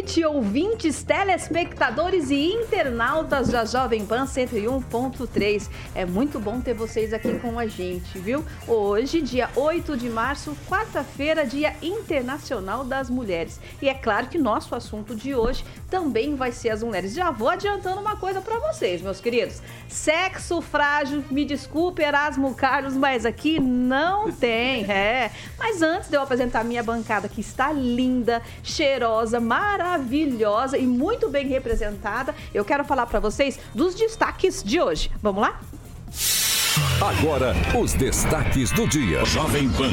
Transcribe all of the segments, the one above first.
Noite, ouvintes, telespectadores e internautas da Jovem Pan 101.3. É muito bom ter vocês aqui com a gente, viu? Hoje, dia 8 de março, quarta-feira, Dia Internacional das Mulheres. E é claro que nosso assunto de hoje também vai ser as mulheres. Já vou adiantando uma coisa para vocês, meus queridos. Sexo frágil, me desculpe, Erasmo Carlos, mas aqui não tem, é. Mas antes de eu apresentar a minha bancada, que está linda, cheirosa, maravilhosa, maravilhosa e muito bem representada. Eu quero falar para vocês dos destaques de hoje. Vamos lá? Agora, os destaques do dia. Jovem Pan.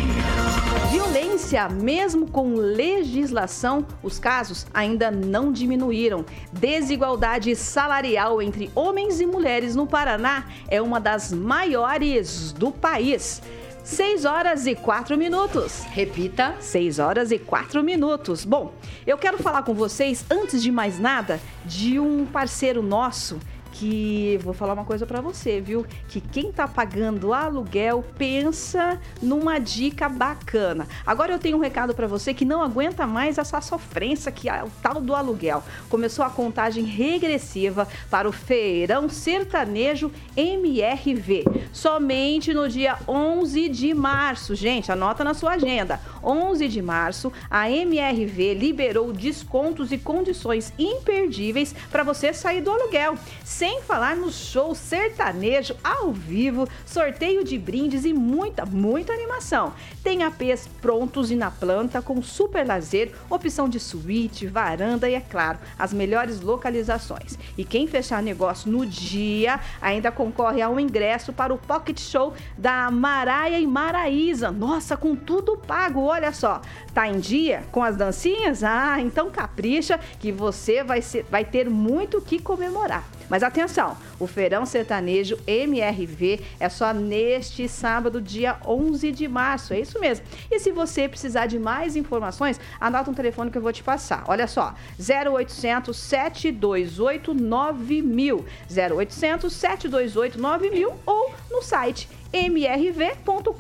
Violência, mesmo com legislação, os casos ainda não diminuíram. Desigualdade salarial entre homens e mulheres no Paraná é uma das maiores do país. 6 horas e 4 minutos. Repita, 6 horas e 4 minutos. Bom, eu quero falar com vocês, antes de mais nada, de um parceiro nosso que vou falar uma coisa para você, viu? Que quem tá pagando aluguel pensa numa dica bacana. Agora eu tenho um recado para você que não aguenta mais essa sofrência que é o tal do aluguel. Começou a contagem regressiva para o Feirão Sertanejo MRV. Somente no dia 11 de março, gente, anota na sua agenda. 11 de março, a MRV liberou descontos e condições imperdíveis para você sair do aluguel. Sem falar no show sertanejo ao vivo, sorteio de brindes e muita, muita animação. Tem APs prontos e na planta com super lazer, opção de suíte, varanda e, é claro, as melhores localizações. E quem fechar negócio no dia ainda concorre a um ingresso para o Pocket Show da Maraia e Maraísa. Nossa, com tudo pago, olha só. Tá em dia com as dancinhas? Ah, então capricha que você vai, ser, vai ter muito que comemorar. Mas atenção, o Feirão Sertanejo MRV é só neste sábado, dia 11 de março. É isso mesmo. E se você precisar de mais informações, anota um telefone que eu vou te passar. Olha só, 0800 728 9000. 0800 728 9000 ou no site mrv.com.br.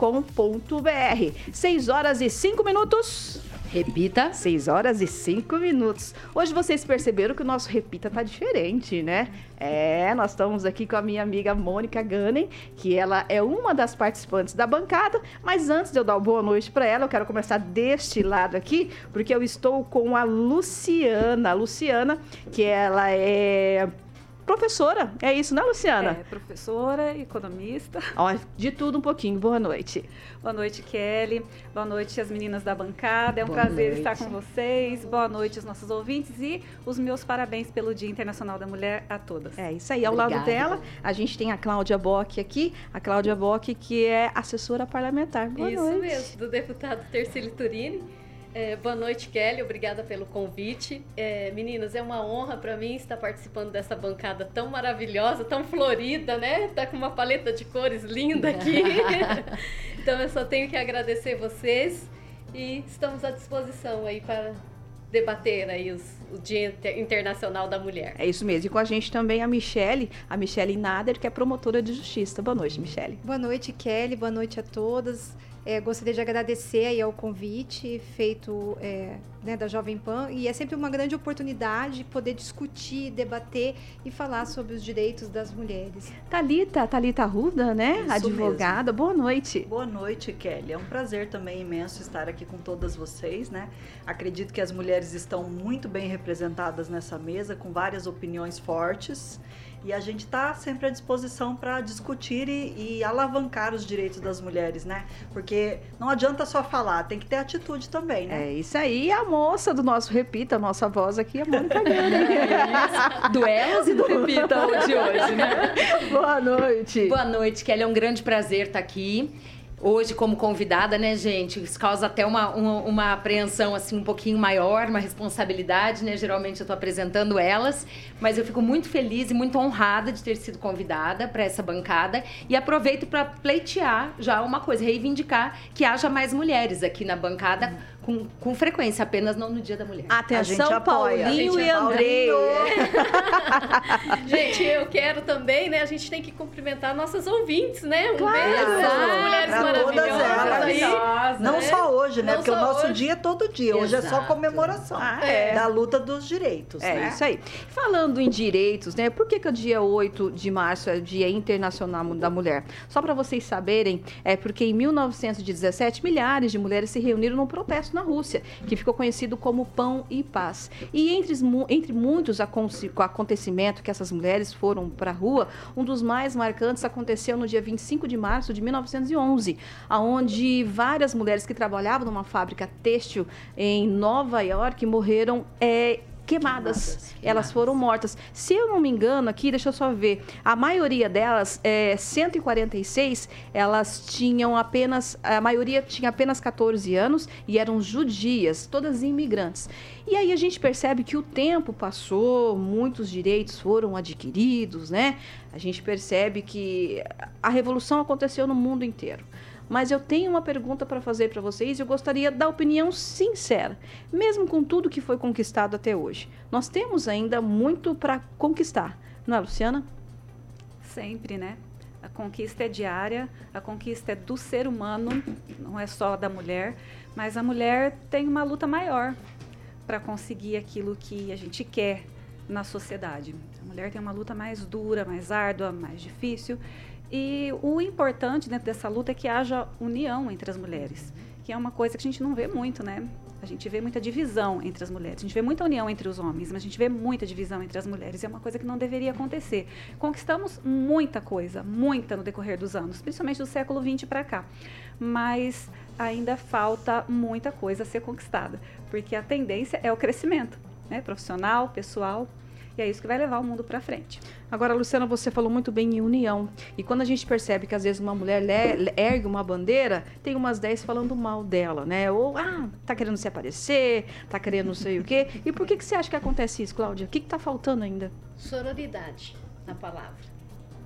6 horas e 5 minutos. Repita. 6 horas e 5 minutos. Hoje vocês perceberam que o nosso Repita tá diferente, né? É, nós estamos aqui com a minha amiga Mônica Gannen, que ela é uma das participantes da bancada. Mas antes de eu dar uma boa noite para ela, eu quero começar deste lado aqui, porque eu estou com a Luciana. A Luciana, que ela é professora. É isso, né, Luciana? É, professora, economista. Ó, de tudo um pouquinho. Boa noite. Boa noite, Kelly. Boa noite, as meninas da bancada. É um Boa prazer noite. estar com vocês. Boa noite, os nossos ouvintes e os meus parabéns pelo Dia Internacional da Mulher a todas. É isso aí. Ao Obrigada. lado dela, a gente tem a Cláudia Bock aqui. A Cláudia Bock, que é assessora parlamentar. Boa isso noite. mesmo, do deputado Tercílio Turini. É, boa noite, Kelly. Obrigada pelo convite. É, meninas, é uma honra para mim estar participando dessa bancada tão maravilhosa, tão florida, né? Tá com uma paleta de cores linda aqui. então eu só tenho que agradecer vocês e estamos à disposição aí para debater aí os, o Dia Internacional da Mulher. É isso mesmo. E com a gente também a Michele, a Michele Nader, que é promotora de justiça. Boa noite, Michele. Boa noite, Kelly. Boa noite a todas. É, gostaria de agradecer aí ao convite feito é, né, da Jovem Pan e é sempre uma grande oportunidade poder discutir, debater e falar sobre os direitos das mulheres. Talita, Talita Ruda, né, Isso advogada. Mesmo. Boa noite. Boa noite, Kelly. É um prazer também imenso estar aqui com todas vocês, né? Acredito que as mulheres estão muito bem representadas nessa mesa, com várias opiniões fortes E a gente está sempre à disposição para discutir e, e, alavancar os direitos das mulheres, né? Porque não adianta só falar, tem que ter atitude também, né? É isso aí, a moça do nosso Repita, a nossa voz aqui, a Mônica é do Elas e do Repita de hoje, né? Boa noite. Boa noite, Kelly. É um grande prazer estar aqui hoje como convidada, né, gente? Isso causa até uma, uma, uma, apreensão, assim, um pouquinho maior, uma responsabilidade, né? Geralmente eu estou apresentando elas, mas eu fico muito feliz e muito honrada de ter sido convidada para essa bancada e aproveito para pleitear já uma coisa, reivindicar que haja mais mulheres aqui na bancada. Com, com frequência, apenas não no Dia da Mulher. Atenção, Paulinho e Andrei. gente, eu quero também, né? A gente tem que cumprimentar nossas ouvintes, né? Um claro. beijo essas mulheres maravilhosas aí. Não né? só hoje, né? Não Porque o nosso hoje. dia é todo dia. Hoje Exato. é só comemoração ah, é. da luta dos direitos. É né? isso aí. Falando em direitos, né? Por que, que o dia 8 de março é o Dia Internacional da Mulher? Só para vocês saberem, é porque em 1917 milhares de mulheres se reuniram num protesto na Rússia, que ficou conhecido como Pão e Paz. E entre, entre muitos acontecimentos que essas mulheres foram para a rua, um dos mais marcantes aconteceu no dia 25 de março de 1911, aonde várias mulheres que trabalhavam numa fábrica têxtil em Nova York morreram é, queimadas. queimadas. Elas foram mortas. Se eu não me engano, aqui, deixa eu só ver. A maioria delas, é, 146, elas tinham apenas. A maioria tinha apenas 14 anos e eram judias, todas imigrantes. E aí a gente percebe que o tempo passou, muitos direitos foram adquiridos, né? A gente percebe que a revolução aconteceu no mundo inteiro. Mas eu tenho uma pergunta para fazer para vocês e eu gostaria da opinião sincera. Mesmo com tudo que foi conquistado até hoje, nós temos ainda muito para conquistar, não é, Luciana? Sempre, né? A conquista é diária, a conquista é do ser humano, não é só da mulher, mas a mulher tem uma luta maior para conseguir aquilo que a gente quer na sociedade. A mulher tem uma luta mais dura, mais árdua, mais difícil. E o importante dentro dessa luta é que haja união entre as mulheres, que é uma coisa que a gente não vê muito, né? A gente vê muita divisão entre as mulheres. A gente vê muita união entre os homens, mas a gente vê muita divisão entre as mulheres. É uma coisa que não deveria acontecer. Conquistamos muita coisa, muita no decorrer dos anos, principalmente do século XX para cá. Mas ainda falta muita coisa a ser conquistada, porque a tendência é o crescimento, né? Profissional, pessoal, e é isso que vai levar o mundo para frente. Agora, Luciana, você falou muito bem em união. E quando a gente percebe que às vezes uma mulher ergue uma bandeira, tem umas 10 falando mal dela, né? Ou, ah, tá querendo se aparecer, tá querendo não sei o quê. E por que, que você acha que acontece isso, Cláudia? O que, que tá faltando ainda? Sororidade na palavra.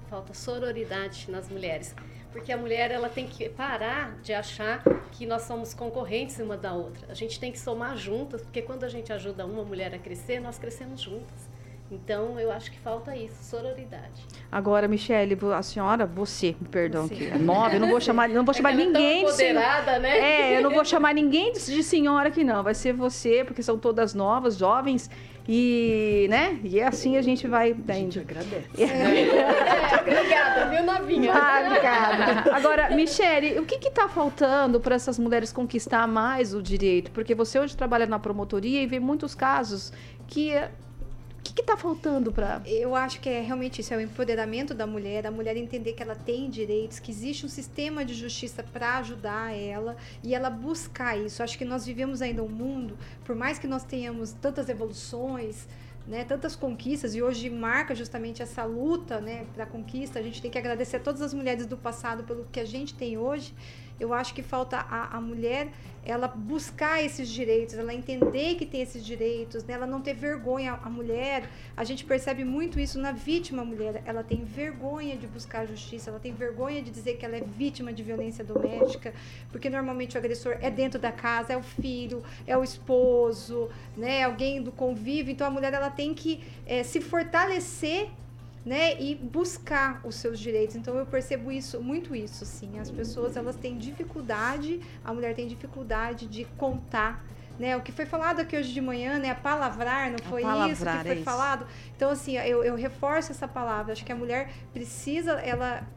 Falta sororidade nas mulheres. Porque a mulher ela tem que parar de achar que nós somos concorrentes uma da outra. A gente tem que somar juntas, porque quando a gente ajuda uma mulher a crescer, nós crescemos juntas. Então, eu acho que falta isso, sororidade. Agora, Michele, a senhora, você, perdão, você. que é nova, eu não vou chamar, não vou é chamar ninguém de senhora. Né? É, eu não vou chamar ninguém de senhora aqui não, vai ser você, porque são todas novas, jovens, e, né? E é assim a gente vai A gente agradece. É, obrigada, viu, novinha? Ah, obrigada. Agora, Michele, o que está faltando para essas mulheres conquistar mais o direito? Porque você hoje trabalha na promotoria e vê muitos casos que que está faltando para. Eu acho que é realmente isso: é o empoderamento da mulher, a mulher entender que ela tem direitos, que existe um sistema de justiça para ajudar ela e ela buscar isso. Acho que nós vivemos ainda um mundo, por mais que nós tenhamos tantas evoluções, né, tantas conquistas e hoje marca justamente essa luta, né, para conquista. A gente tem que agradecer a todas as mulheres do passado pelo que a gente tem hoje. Eu acho que falta a, a mulher ela buscar esses direitos, ela entender que tem esses direitos, né? ela não ter vergonha. A mulher, a gente percebe muito isso na vítima mulher. Ela tem vergonha de buscar justiça, ela tem vergonha de dizer que ela é vítima de violência doméstica, porque normalmente o agressor é dentro da casa, é o filho, é o esposo, né? alguém do convívio. Então a mulher ela tem que é, se fortalecer né, e buscar os seus direitos. Então eu percebo isso, muito isso, assim. As pessoas elas têm dificuldade, a mulher tem dificuldade de contar, né? O que foi falado aqui hoje de manhã, né, a palavrar, não foi palavrar, isso que foi é falado. Então assim, eu, eu reforço essa palavra. Acho que a mulher precisa, ela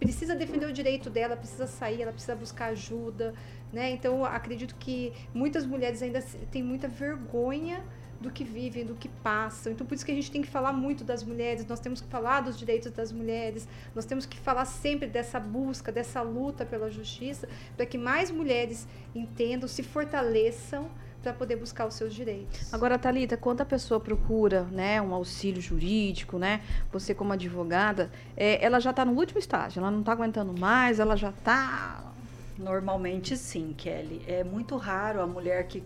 precisa defender o direito dela, precisa sair, ela precisa buscar ajuda, né? Então acredito que muitas mulheres ainda têm muita vergonha do que vivem, do que passam. Então, por isso que a gente tem que falar muito das mulheres, nós temos que falar dos direitos das mulheres, nós temos que falar sempre dessa busca, dessa luta pela justiça, para que mais mulheres entendam, se fortaleçam para poder buscar os seus direitos. Agora, Talita, quando a pessoa procura, né, um auxílio jurídico, né, você como advogada, é, ela já está no último estágio, ela não está aguentando mais, ela já está Normalmente sim, Kelly. É muito raro a mulher que,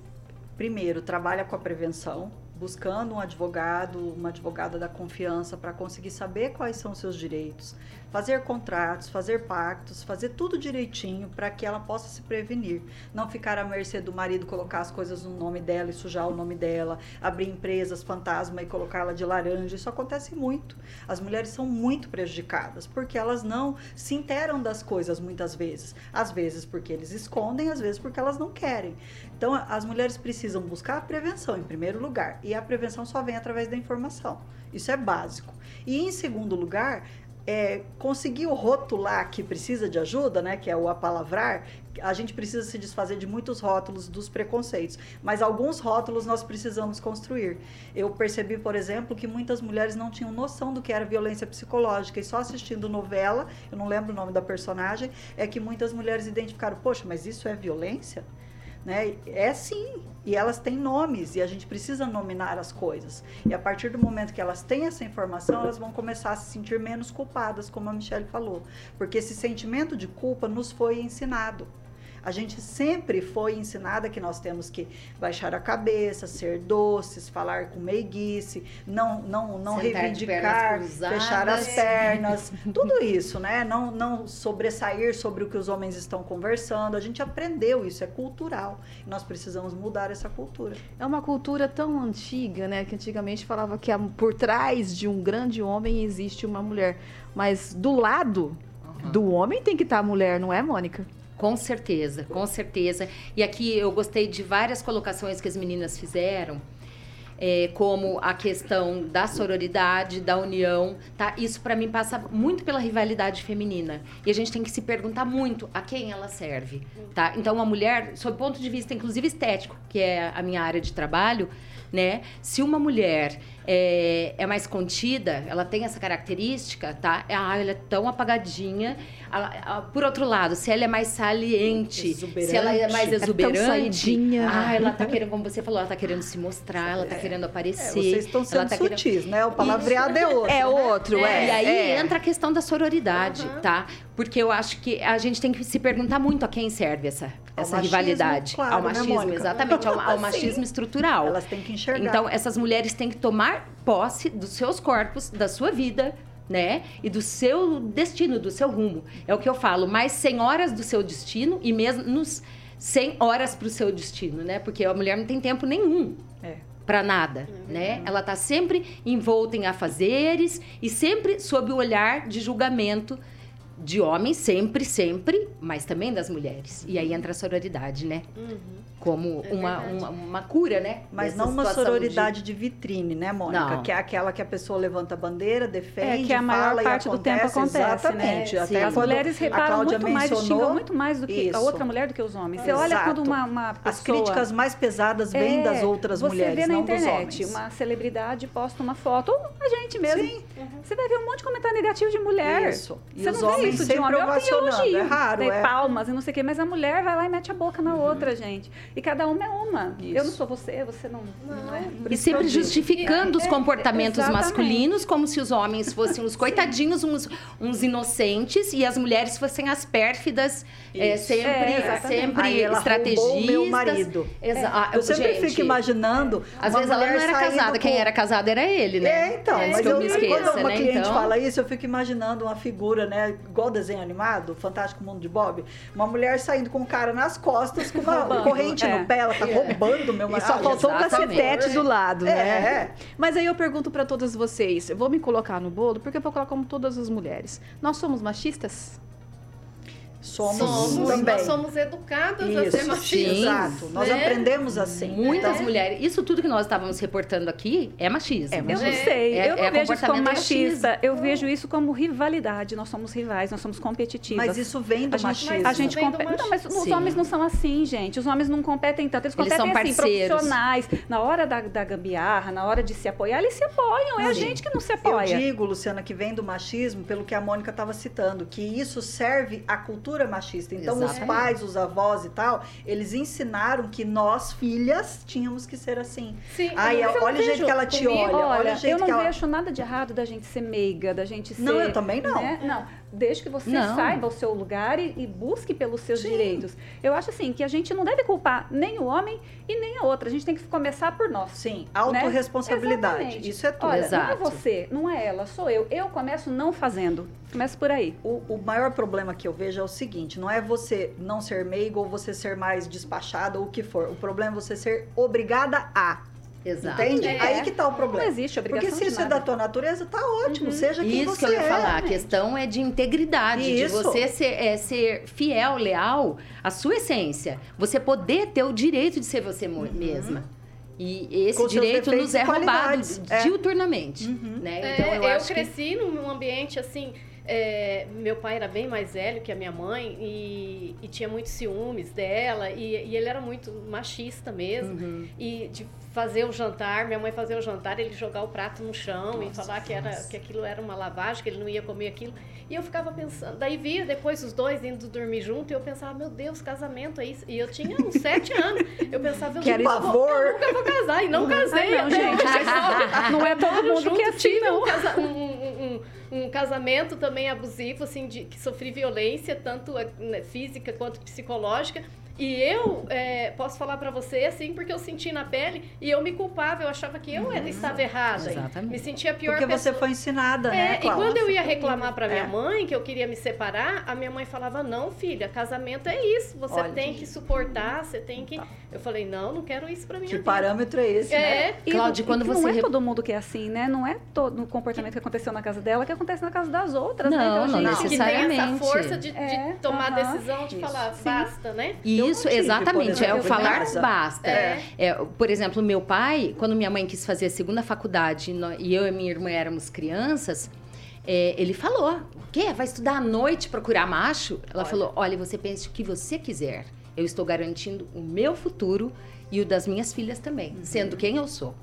primeiro, trabalha com a prevenção, buscando um advogado, uma advogada da confiança para conseguir saber quais são seus direitos, fazer contratos, fazer pactos, fazer tudo direitinho para que ela possa se prevenir, não ficar à mercê do marido colocar as coisas no nome dela e sujar o nome dela, abrir empresas fantasma e colocá-la de laranja. Isso acontece muito. As mulheres são muito prejudicadas porque elas não se interam das coisas muitas vezes, às vezes porque eles escondem, às vezes porque elas não querem. Então as mulheres precisam buscar a prevenção em primeiro lugar e a prevenção só vem através da informação. Isso é básico. E em segundo lugar, é, conseguiu rotular que precisa de ajuda, né, que é o apalavrar, a gente precisa se desfazer de muitos rótulos dos preconceitos, mas alguns rótulos nós precisamos construir. Eu percebi, por exemplo, que muitas mulheres não tinham noção do que era violência psicológica e só assistindo novela, eu não lembro o nome da personagem, é que muitas mulheres identificaram, poxa, mas isso é violência? Né? É sim, e elas têm nomes e a gente precisa nominar as coisas. E a partir do momento que elas têm essa informação, elas vão começar a se sentir menos culpadas, como a Michelle falou, porque esse sentimento de culpa nos foi ensinado. A gente sempre foi ensinada que nós temos que baixar a cabeça, ser doces, falar com meiguice, não não não Sentar reivindicar, fechar as pernas, tudo isso, né? Não não sobressair sobre o que os homens estão conversando. A gente aprendeu isso, é cultural. Nós precisamos mudar essa cultura. É uma cultura tão antiga, né? Que antigamente falava que por trás de um grande homem existe uma mulher. Mas do lado do homem tem que estar a mulher, não é, Mônica? Com certeza, com certeza. E aqui eu gostei de várias colocações que as meninas fizeram. É, como a questão da sororidade, da união, tá? Isso para mim passa muito pela rivalidade feminina. E a gente tem que se perguntar muito a quem ela serve, tá? Então, uma mulher, sob ponto de vista inclusive estético, que é a minha área de trabalho, né? Se uma mulher é, é mais contida, ela tem essa característica, tá? Ah, ela é tão apagadinha. por outro lado, se ela é mais saliente, exuberante. se ela é mais exuberante, é ah, ela tá querendo, como você falou, ela tá querendo se mostrar, ela tá é. querendo aparecer. É, vocês estão sendo tá sutis, querendo... né? O palavreado é outro. É né? outro, é. E aí é. entra a questão da sororidade, uhum. tá? Porque eu acho que a gente tem que se perguntar muito a quem serve essa, essa machismo, rivalidade. Claro, ao né, machismo, né, exatamente, ao, ao machismo estrutural. Elas têm que enxergar. Então, essas mulheres têm que tomar posse dos seus corpos, da sua vida, né? E do seu destino, do seu rumo. É o que eu falo, mais 100 horas do seu destino e mesmo nos 100 horas para o seu destino, né? Porque a mulher não tem tempo nenhum. É para nada, uhum. né? Ela está sempre envolta em afazeres e sempre sob o olhar de julgamento de homens, sempre, sempre, mas também das mulheres. E aí entra a sororidade, né? Uhum como é uma, uma, uma, cura, né? Mas não uma sororidade de... de... vitrine, né, Mônica? Não. Que é aquela que a pessoa levanta a bandeira, defende, é, que a maior fala parte do tempo acontece, né? exatamente. Né? Até As mulheres reparam muito mais, xingam muito mais do que Isso. a outra mulher do que os homens. Você Exato. olha quando uma, uma pessoa... As críticas mais pesadas vêm é, das outras mulheres, Você vê na internet uma celebridade posta uma foto, ou a gente mesmo. Sim. Uhum. Você vai ver um monte de comentário negativo de mulher. Isso. E você os não homens isso de homem. elogio, é raro, é. palmas e não sei o quê, mas a mulher vai lá e mete a boca na uhum. outra, gente. E cada uma é uma. Isso. Eu não sou você, você não, não, não é. E sempre justificando os é, comportamentos masculinos como se os homens fossem os coitadinhos, uns, uns inocentes e as mulheres fossem as pérfidas, é, sempre, é, sempre estrategistas. meu marido. Exa ah, eu sempre gente, fico imaginando. Às vezes ela não era casada, quem era casado era ele, né? É, então, é, mas que eu, eu me esqueça, quando uma né? cliente então... fala isso, eu fico imaginando uma figura, né? Igual desenho animado, Fantástico Mundo de Bob, uma mulher saindo com um cara nas costas, com uma corrente no pé, ela tá roubando meu marido. E só faltou um cacetete do lado, né? É. Mas aí eu pergunto para todas vocês, eu vou me colocar no bolo, porque eu vou colocar como todas as mulheres. Nós somos machistas? Somos, Somos, também. nós somos educadas a Isso, ser sim, machistas. exato. Nós né? aprendemos assim. Muitas Então, mulheres. Isso tudo que nós estávamos reportando aqui é machismo. É Eu não É, sei, é- eu não é vejo isso como machista, eu vejo isso como rivalidade. Nós somos rivais, nós somos competitivas. Mas isso vem do a gente, machismo. a gente vem do compete. Não, mas os Sim. homens não são assim, gente. Os homens não competem tanto. Eles Eles competem são assim, parceiros. profissionais. Na hora da, da gambiarra, na hora de se apoiar, eles se apoiam. É a Sim. gente que não se Eu apoia. digo, Luciana, que vem do machismo, pelo que a Mônica estava citando, que isso serve à cultura machista. Então, os Exatamente. pais, os avós e tal, eles ensinaram que nós, filhas, tínhamos que ser assim. Sim, Ai, olha o jeito que ela te comigo- olha, olha, Olha, o jeito eu não que ela... vejo nada de errado da gente ser meiga, da gente ser. Não, eu também não. né? Não, desde que você Não. saiba o seu lugar e, e busque pelos seus Sim. direitos. Eu acho assim que a gente não deve culpar nem o homem e nem a outra. A gente tem que começar por nós. Sim, né? autorresponsabilidade. Exatamente. Isso é tudo. Olha, não é Exato. você, não é ela, sou eu. Eu começo não fazendo. Começo por aí. O, o maior problema que eu vejo é o seguinte: não é você não ser meigo ou você ser mais despachada ou o que for. O problema é você ser obrigada a. Exato. Entende? É. Aí que tá o problema. Não existe obrigação Porque se de isso é nada. da tua natureza, tá ótimo. Seja quem Isso você que eu ia é. falar. A questão é de integridade, de Isso. você ser, é, ser fiel, leal à sua essência. Você poder ter o direito de ser você mo- mesma. E esse Uhum. Direito nos é roubado. É. diuturnamente. Uhum. Né? É, Então eu, eu acho que cresci num ambiente assim. é, meu pai era bem mais velho que a minha mãe e, e tinha muitos ciúmes dela e, e ele era muito machista mesmo Uhum. e de fazer o jantar minha mãe fazer o jantar ele jogar o prato no chão e Nossa, falar que era nossa. que aquilo era uma lavagem que ele não ia comer aquilo e eu ficava pensando daí via depois os dois indo dormir junto e eu pensava meu Deus casamento é isso e eu tinha uns sete anos eu pensava eu, Que nunca vou, eu nunca vou casar e não casei Ah, não, gente. Não é todo mundo junto que é assim, não. um, casa- um- um- um- um casamento também abusivo, assim, de que sofri violência, tanto né, física quanto psicológica. E eu é, posso falar pra você, assim, porque eu senti na pele e eu me culpava, eu achava que eu era, estava errada. Exatamente. Me sentia a pior Porque pessoa. você foi ensinada, É, né, e Cláudia? quando eu ia reclamar pra minha É. mãe que eu queria me separar, a minha mãe falava: Não, filha, casamento é isso. Você Olha. tem que suportar, você tem que. Eu falei: Não, não quero isso pra minha Que vida. parâmetro é esse, né? É, E Cláudia, quando e você Não é todo mundo que é assim, né? Não é todo o comportamento que aconteceu na casa dela que acontece na casa das outras, né? Não, não gente- que tem essa necessariamente. força de, de É, tomar aham. decisão, de Isso. falar, Sim. basta, né? E Eu isso, exatamente, é o falar casa. basta. É. É, por exemplo, meu pai, quando minha mãe quis fazer a segunda faculdade e eu e minha irmã éramos crianças, é, ele falou: o quê? Vai estudar à noite procurar macho? Ela Olha. falou: olha, você pense o que você quiser. Eu estou garantindo o meu futuro e o das minhas filhas também, sendo quem eu sou.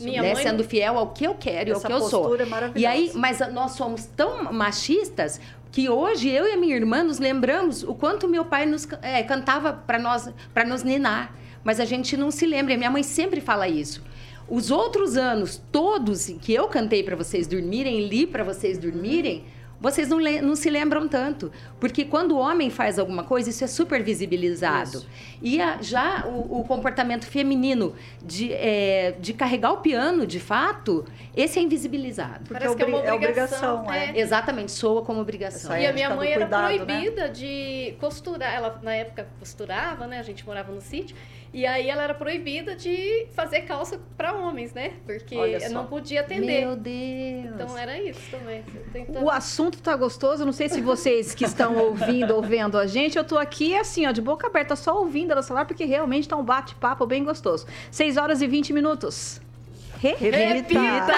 Minha né? mãe- Sendo fiel ao que eu quero e ao que eu sou. é maravilhosa. E aí, mas nós somos tão machistas que hoje eu e a minha irmã nos lembramos o quanto meu pai nos é, cantava para nós, para nos ninar. Mas a gente não se lembra. Minha mãe sempre fala isso. Os outros anos todos que eu cantei para vocês dormirem, li para vocês dormirem, vocês não, não se lembram tanto. Porque quando o homem faz alguma coisa, isso é super visibilizado. Isso. E a- já o, o comportamento feminino de, é, de carregar o piano, de fato, esse é invisibilizado. Porque Parece que é uma é obrigação. obrigação, é. Exatamente, soa como obrigação. E a minha mãe era cuidado, né? proibida de costurar. Ela, na época, costurava, né? A gente morava no sítio. E aí ela era proibida de fazer calça para homens, né? Porque não podia atender. Meu Deus. Então era isso também. O assunto tá gostoso, não sei se vocês que estão ouvindo ou vendo a gente, eu tô aqui assim, ó, de boca aberta, só ouvindo ela falar, porque realmente tá um bate-papo bem gostoso. 6 horas e 20 minutos. Repita!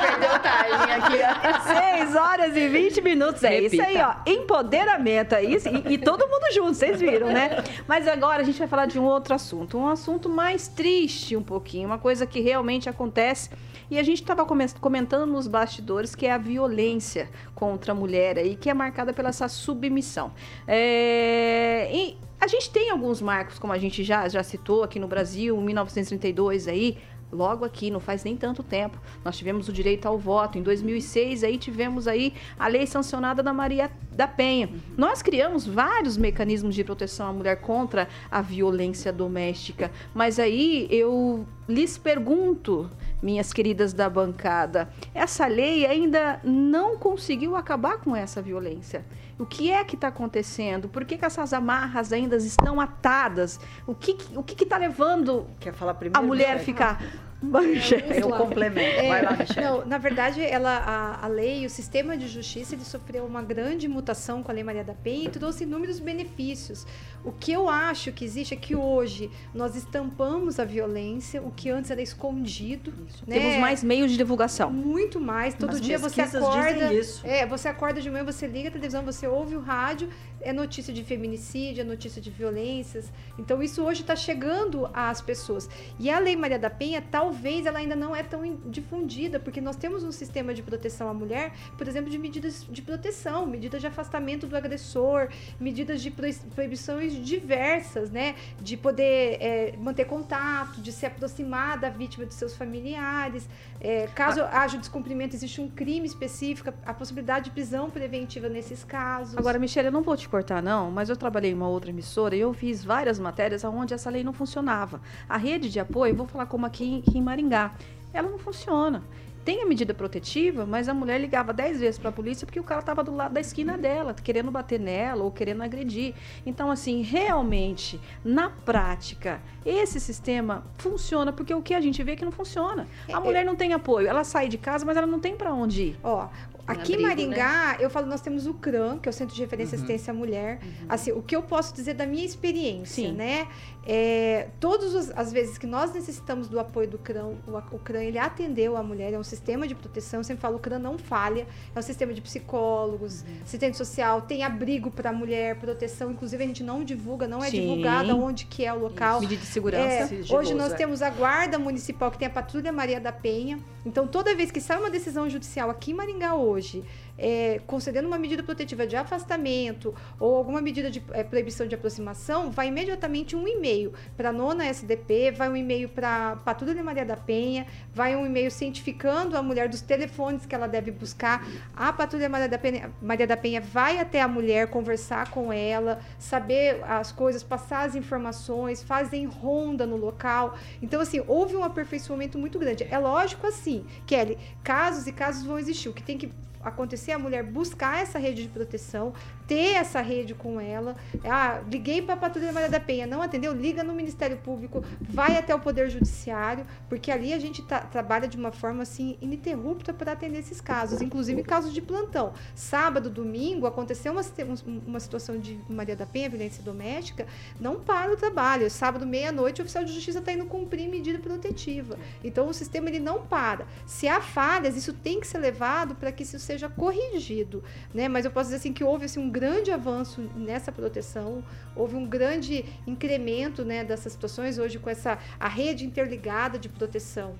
Perdeu o timing aqui, ó. 6 horas e 20 minutos. É isso aí, ó. Empoderamento. É isso. E, e todo mundo junto, vocês viram, né? Mas agora a gente vai falar de um outro assunto. Um assunto mais triste um pouquinho. Uma coisa que realmente acontece. E a gente estava comentando nos bastidores que é a violência contra a mulher aí, que é marcada pela essa submissão. É... E a gente tem alguns marcos, como a gente já, já citou aqui no Brasil, 1932 aí, logo aqui, não faz nem tanto tempo. Nós tivemos o direito ao voto. Em 2006, aí tivemos aí a lei sancionada da Maria da Penha. Nós criamos vários mecanismos de proteção à mulher contra a violência doméstica. Mas aí eu lhes pergunto, minhas queridas da bancada, essa lei ainda não conseguiu acabar com essa violência. O que é que está acontecendo? Por que, que essas amarras ainda estão atadas? O que o que está levando Quer falar primeiro? a mulher Michele? ficar Manchete. Eu complemento. É, Vai lá, Michelle. Não, na verdade, ela, a, a lei, o sistema de justiça, ele sofreu uma grande mutação com a Lei Maria da Penha e trouxe inúmeros benefícios. O que eu acho que existe é que hoje nós estampamos a violência, o que antes era escondido. Né? Temos mais meios de divulgação. Muito mais. Todo As dia você acorda. dizem isso. É, você acorda de manhã, você liga a televisão, você ouve o rádio, é notícia de feminicídio, é notícia de violências. Então isso hoje está chegando às pessoas. E a Lei Maria da Penha, talvez ela ainda não é tão difundida, porque nós temos um sistema de proteção à mulher, por exemplo, de medidas de proteção, medidas de afastamento do agressor, medidas de proi- proibições diversas, né? De poder é, manter contato, de se aproximar da vítima de seus familiares. É, caso haja descumprimento, existe um crime específico, a possibilidade de prisão preventiva nesses casos. Agora, Michelle, eu não vou te cortar, não, mas eu trabalhei em uma outra emissora e eu fiz várias matérias onde essa lei não funcionava. A rede de apoio, vou falar como aqui, em- aqui em Maringá, ela não funciona. Tem a medida protetiva, mas a mulher ligava dez vezes para a polícia porque o cara estava do lado da esquina dela, querendo bater nela ou querendo agredir. Então, assim, realmente, na prática, esse sistema funciona porque o que a gente vê é que não funciona. A mulher não tem apoio, ela sai de casa, mas ela não tem para onde ir. Ó, aqui em abrigo, Maringá, eu falo, nós temos o CRAM, que é o Centro de Referência Uhum. Assistência à Mulher. Assim, o que eu posso dizer da minha experiência, Sim. né? É, todas as- vezes que nós necessitamos do apoio do CRAM, o, CRAM, ele atendeu a mulher, é um sistema de proteção, eu sempre falo, o CRAM não falha, é um sistema de psicólogos, Uhum. assistente social, tem abrigo para a mulher, proteção, inclusive a gente não divulga, não é Sim. divulgado onde que é o local. Medida de segurança. É, Sigiloso, hoje nós é. temos a Guarda Municipal, que tem a Patrulha Maria da Penha. Então, toda vez que sai uma decisão judicial aqui em Maringá hoje, é, concedendo uma medida protetiva de afastamento ou alguma medida de é, proibição de aproximação, vai imediatamente um e-mail para a nona SDP, vai um e-mail para a Patrulha Maria da Penha, vai um e-mail cientificando a mulher dos telefones que ela deve buscar. A Patrulha Maria da Penha, Maria da Penha vai até a mulher conversar com ela, saber as coisas, passar as informações, fazem ronda no local. Então, assim, houve um aperfeiçoamento muito grande. É lógico, assim, Kelly, casos e casos vão existir. O que tem que acontecer a mulher buscar essa rede de proteção, ter essa rede com ela. Ah, liguei para a Patrulha Maria da Penha, não atendeu? Liga no Ministério Público, vai até o Poder Judiciário, porque ali a gente tá- trabalha de uma forma assim ininterrupta para atender esses casos, inclusive casos de plantão. Sábado, domingo, aconteceu uma, um- uma situação de Maria da Penha, violência doméstica, não para o trabalho. Sábado, meia-noite, o oficial de justiça está indo cumprir medida protetiva. Então, o sistema ele não para. Se há falhas, isso tem que ser levado para que isso seja corrigido, né? Mas eu posso dizer assim que houve assim, um grande avanço nessa proteção, houve um grande incremento, né, dessas situações hoje com essa a rede interligada de proteção.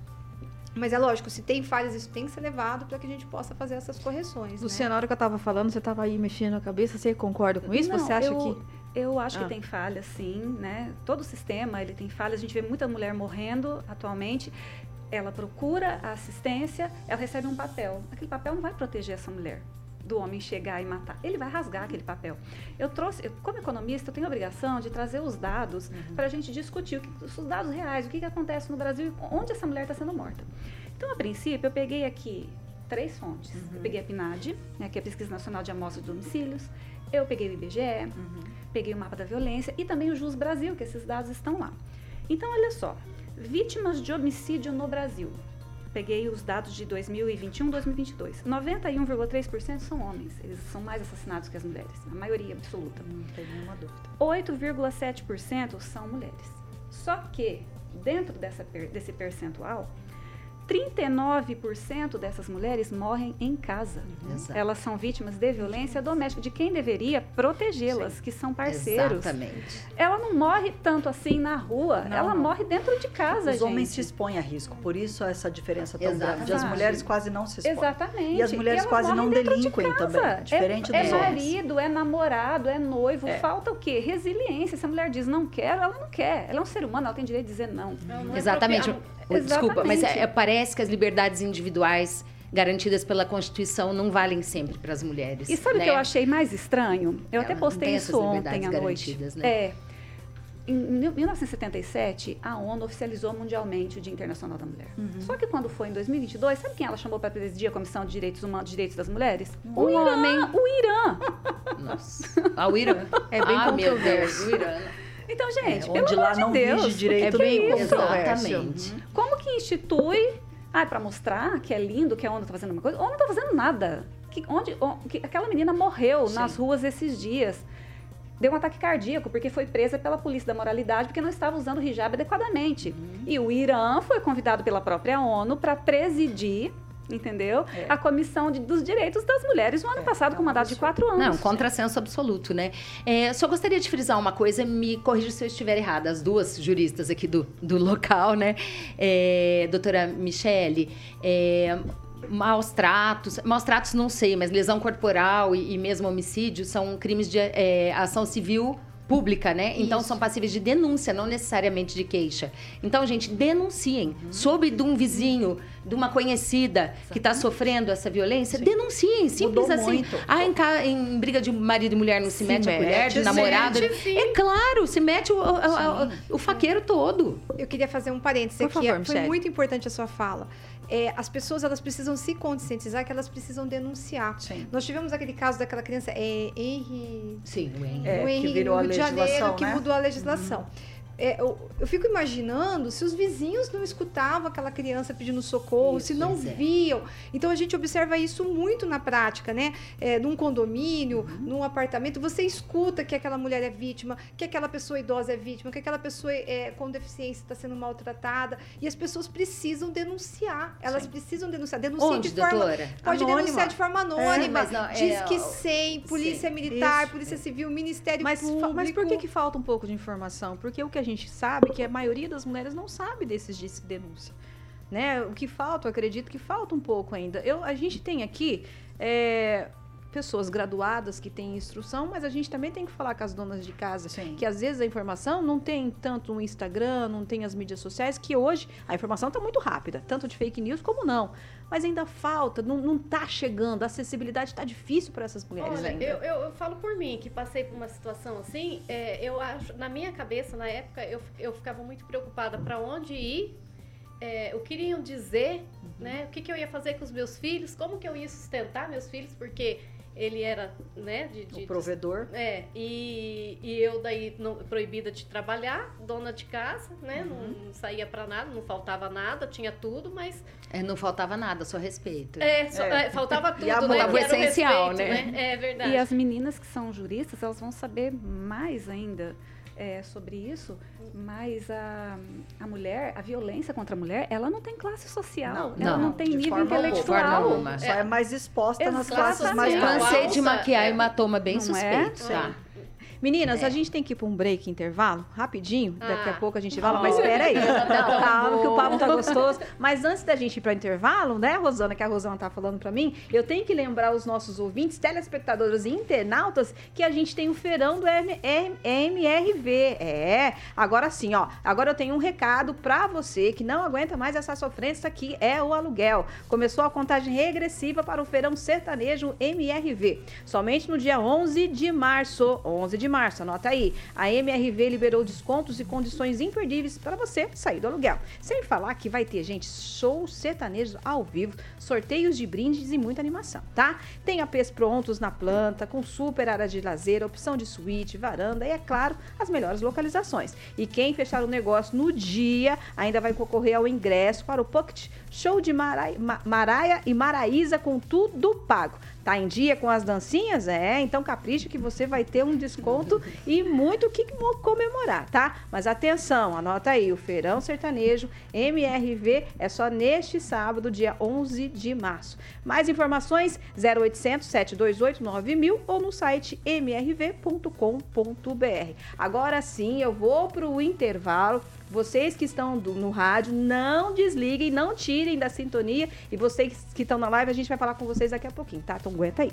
Mas é lógico, se tem falhas, isso tem que ser levado para que a gente possa fazer essas correções. né? Luciana, na hora que eu tava falando, você tava aí mexendo a cabeça, você concorda com isso? Não, você acha eu, que. Eu acho Ah. que tem falhas, sim, né? Todo o sistema, ele tem falhas. A gente vê muita mulher morrendo atualmente. Ela procura a assistência, ela recebe um papel. Aquele papel não vai proteger essa mulher do homem chegar e matar. Ele vai rasgar aquele papel. Eu trouxe, eu, como economista, eu tenho a obrigação de trazer os dados para a gente discutir o que- os dados reais, o que, que acontece no Brasil e onde essa mulher está sendo morta. Então, a princípio, eu peguei aqui três fontes. Eu peguei a PNAD, né, que é a Pesquisa Nacional de Amostras de Domicílios. Eu peguei o IBGE, peguei o mapa da violência e também o JUS Brasil, que esses dados estão lá. Então, olha só, vítimas de homicídio no Brasil. Peguei os dados de 2021, 2022. 91,3% são homens. Eles são mais assassinados que as mulheres, a maioria absoluta. Não tem nenhuma dúvida. 8,7% são mulheres. Só que, dentro dessa, desse percentual, 39% dessas mulheres morrem em casa. Exato. Elas são vítimas de violência doméstica, de quem deveria protegê-las, que são parceiros. Exatamente. Ela não morre tanto assim na rua, Não, ela não. morre dentro de casa, Os gente. homens se expõem a risco, por isso essa diferença tão Exato. grande. As mulheres quase não se expõem. Exatamente. E as mulheres elas quase não de delinquem casa. também, diferente é, dos é homens. marido, é namorado, é noivo. É. Falta o quê? Resiliência. Se a mulher diz não quero, ela não quer. Ela é um ser humano, ela tem direito de dizer não. Não é Exatamente. apropriado. Oh, Desculpa, mas Exatamente. é- é- parece que as liberdades individuais garantidas pela Constituição não valem sempre para as mulheres. E sabe o né? que eu achei mais estranho? Eu Ela até postei isso ontem à noite. garantidas, né? É. Em mil- 1977, a ONU oficializou mundialmente o Dia Internacional da Mulher. Uhum. Só que quando foi em 2022, sabe quem ela chamou para presidir a Comissão de Direitos Humanos, Direitos das Mulheres? Um o Irã, homem. o Irã. Nossa. Ah, o Irã. É bem ah, meu. Deus, o Irã. Então, gente, É, pelo onde amor lá de não Deus, vige direito que nenhum. Exatamente. Como que institui, ah, para mostrar que é lindo, que a ONU tá fazendo uma coisa. A ONU não tá fazendo nada. Que, onde, onde que aquela menina morreu Sim. nas ruas esses dias. Deu um ataque cardíaco porque foi presa pela polícia da moralidade porque não estava usando o hijab adequadamente. Uhum. E o Irã foi convidado pela própria ONU para presidir, entendeu? É. A Comissão de- dos Direitos das Mulheres no ano passado é com um mandato de quatro anos. Não, contrassenso absoluto, né? É, só gostaria de frisar uma coisa, me corrija se eu estiver errada. As duas juristas aqui do, do local, né? É, doutora Michele, é, maus tratos, maus tratos não sei, mas lesão corporal e, e mesmo homicídio são crimes de é, ação civil pública, né? Então são passíveis de denúncia, não necessariamente de queixa. Então, gente, denunciem. Soube de um vizinho, de uma conhecida que está sofrendo essa violência, denunciem. Simples Mudou assim. muito. Ah, em, ca- em briga de marido e mulher não se, Se mete, a mete, colher, de se namorado. mete, sim. É claro, se mete o, o- o- o faqueiro todo. Eu queria fazer um parênteses Por aqui. favor, Foi muito importante a sua fala. É, as pessoas elas precisam se conscientizar que elas precisam denunciar. Sim. Nós tivemos aquele caso daquela criança, é, Henry, Sim, o Henry. É, o que Henry virou no a Rio de Janeiro, legislação, que né? mudou a legislação. É, eu, eu fico imaginando se os vizinhos não escutavam aquela criança pedindo socorro, Isso, se não é. viam. Então a gente observa isso muito na prática, né? É, num condomínio, Uhum. num apartamento, você escuta que aquela mulher é vítima, que aquela pessoa idosa é vítima, que aquela pessoa é, com deficiência está sendo maltratada. E as pessoas precisam denunciar. Elas Sim. precisam denunciar. Denuncie Onde, de forma. doutora? Pode Anônima. denunciar de forma anônima. mas não, é, Diz que 100, polícia militar, polícia civil, Ministério Mas, Público. mas por que, que falta um pouco de informação? Porque o que a gente sabe que a maioria das mulheres não sabe desses discos de denúncia. Né? O que falta, eu acredito que falta um pouco ainda. Eu, a gente tem aqui é, pessoas graduadas que têm instrução, mas a gente também tem que falar com as donas de casa. Sim. Que às vezes a informação não tem tanto o Instagram, não tem as mídias sociais, que hoje a informação está muito rápida, tanto de fake news como não. Mas ainda falta, não, não tá chegando, a acessibilidade está difícil para essas mulheres Olha, ainda. eu, eu, eu falo por mim, que passei por uma situação assim, é, eu acho, na minha cabeça, na época, eu, eu ficava muito preocupada para onde ir, é, o que iriam dizer, né? O que, que eu ia fazer com os meus filhos, como que eu ia sustentar meus filhos, porque ele era, né, de, de- O provedor. é, e, e eu daí não- proibida de trabalhar, dona de casa, né? Não, não saía pra nada, não faltava nada, tinha tudo, mas É, não faltava nada, só respeito. é, só- É. é, faltava tudo, E amor. né? Que essencial, respeito, né? É verdade. E as meninas que são juristas, elas vão saber mais ainda é, sobre isso, mas a, a mulher, a violência contra a mulher, ela não tem classe social, Não, ela não, não, tem nível intelectual. Forma alguma. Só é mais exposta nas Exatamente. classes mais baixas. Cansei de maquiar é- hematoma bem Não é? suspeito, tá? Meninas, É. a gente tem que ir para um break intervalo, rapidinho. Daqui a Ah. pouco a gente fala, mas espera aí. Calma, que o papo tá gostoso. Mas antes da gente ir para o intervalo, né, Rosana, que a Rosana tá falando para mim, eu tenho que lembrar os nossos ouvintes, telespectadores e internautas, que a gente tem o feirão do MRV. É, agora sim, ó. Agora eu tenho um recado para você que não aguenta mais essa sofrência que é o aluguel. Começou a contagem regressiva para o feirão sertanejo MRV. Somente no dia 11 de março. 11 de março, anota aí. A MRV liberou descontos e condições imperdíveis para você sair do aluguel. Sem falar que vai ter, gente, shows sertanejos ao vivo, sorteios de brindes e muita animação, tá? Tem APs prontos na planta, com super área de lazer, opção de suíte, varanda e, é claro, as melhores localizações. E quem fechar o negócio no dia ainda vai concorrer ao ingresso para o Pocket Show de Marai- Ma- Maraia e Maraísa com tudo pago. Tá em dia com as dancinhas? É, então capricha que você vai ter um desconto e muito o que mo- comemorar, tá? Mas atenção, anota aí, o Feirão Sertanejo MRV é só neste sábado, dia 11 de março. Mais informações 0800 728 9000 ou no site mrv.com.br. Agora sim, eu vou para o intervalo. Vocês que estão do- no rádio, não desliguem, não tirem da sintonia. E vocês que estão na live, a gente vai falar com vocês daqui a pouquinho, tá? Então aguenta aí.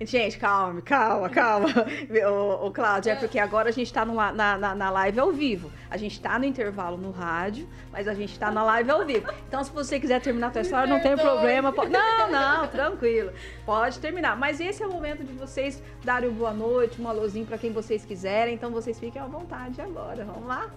Gente, calma, calma, calma. O, o Cláudio, é porque agora a gente tá no, na, na, na live ao vivo. A gente tá no intervalo no rádio, mas a gente tá na live ao vivo. Então, se você quiser terminar a tua história, não tem problema. Pode... Não, não, tranquilo. Pode terminar. Mas esse é o momento de vocês darem boa noite, um alôzinho pra quem vocês quiserem. Então, vocês fiquem à vontade agora. Vamos lá?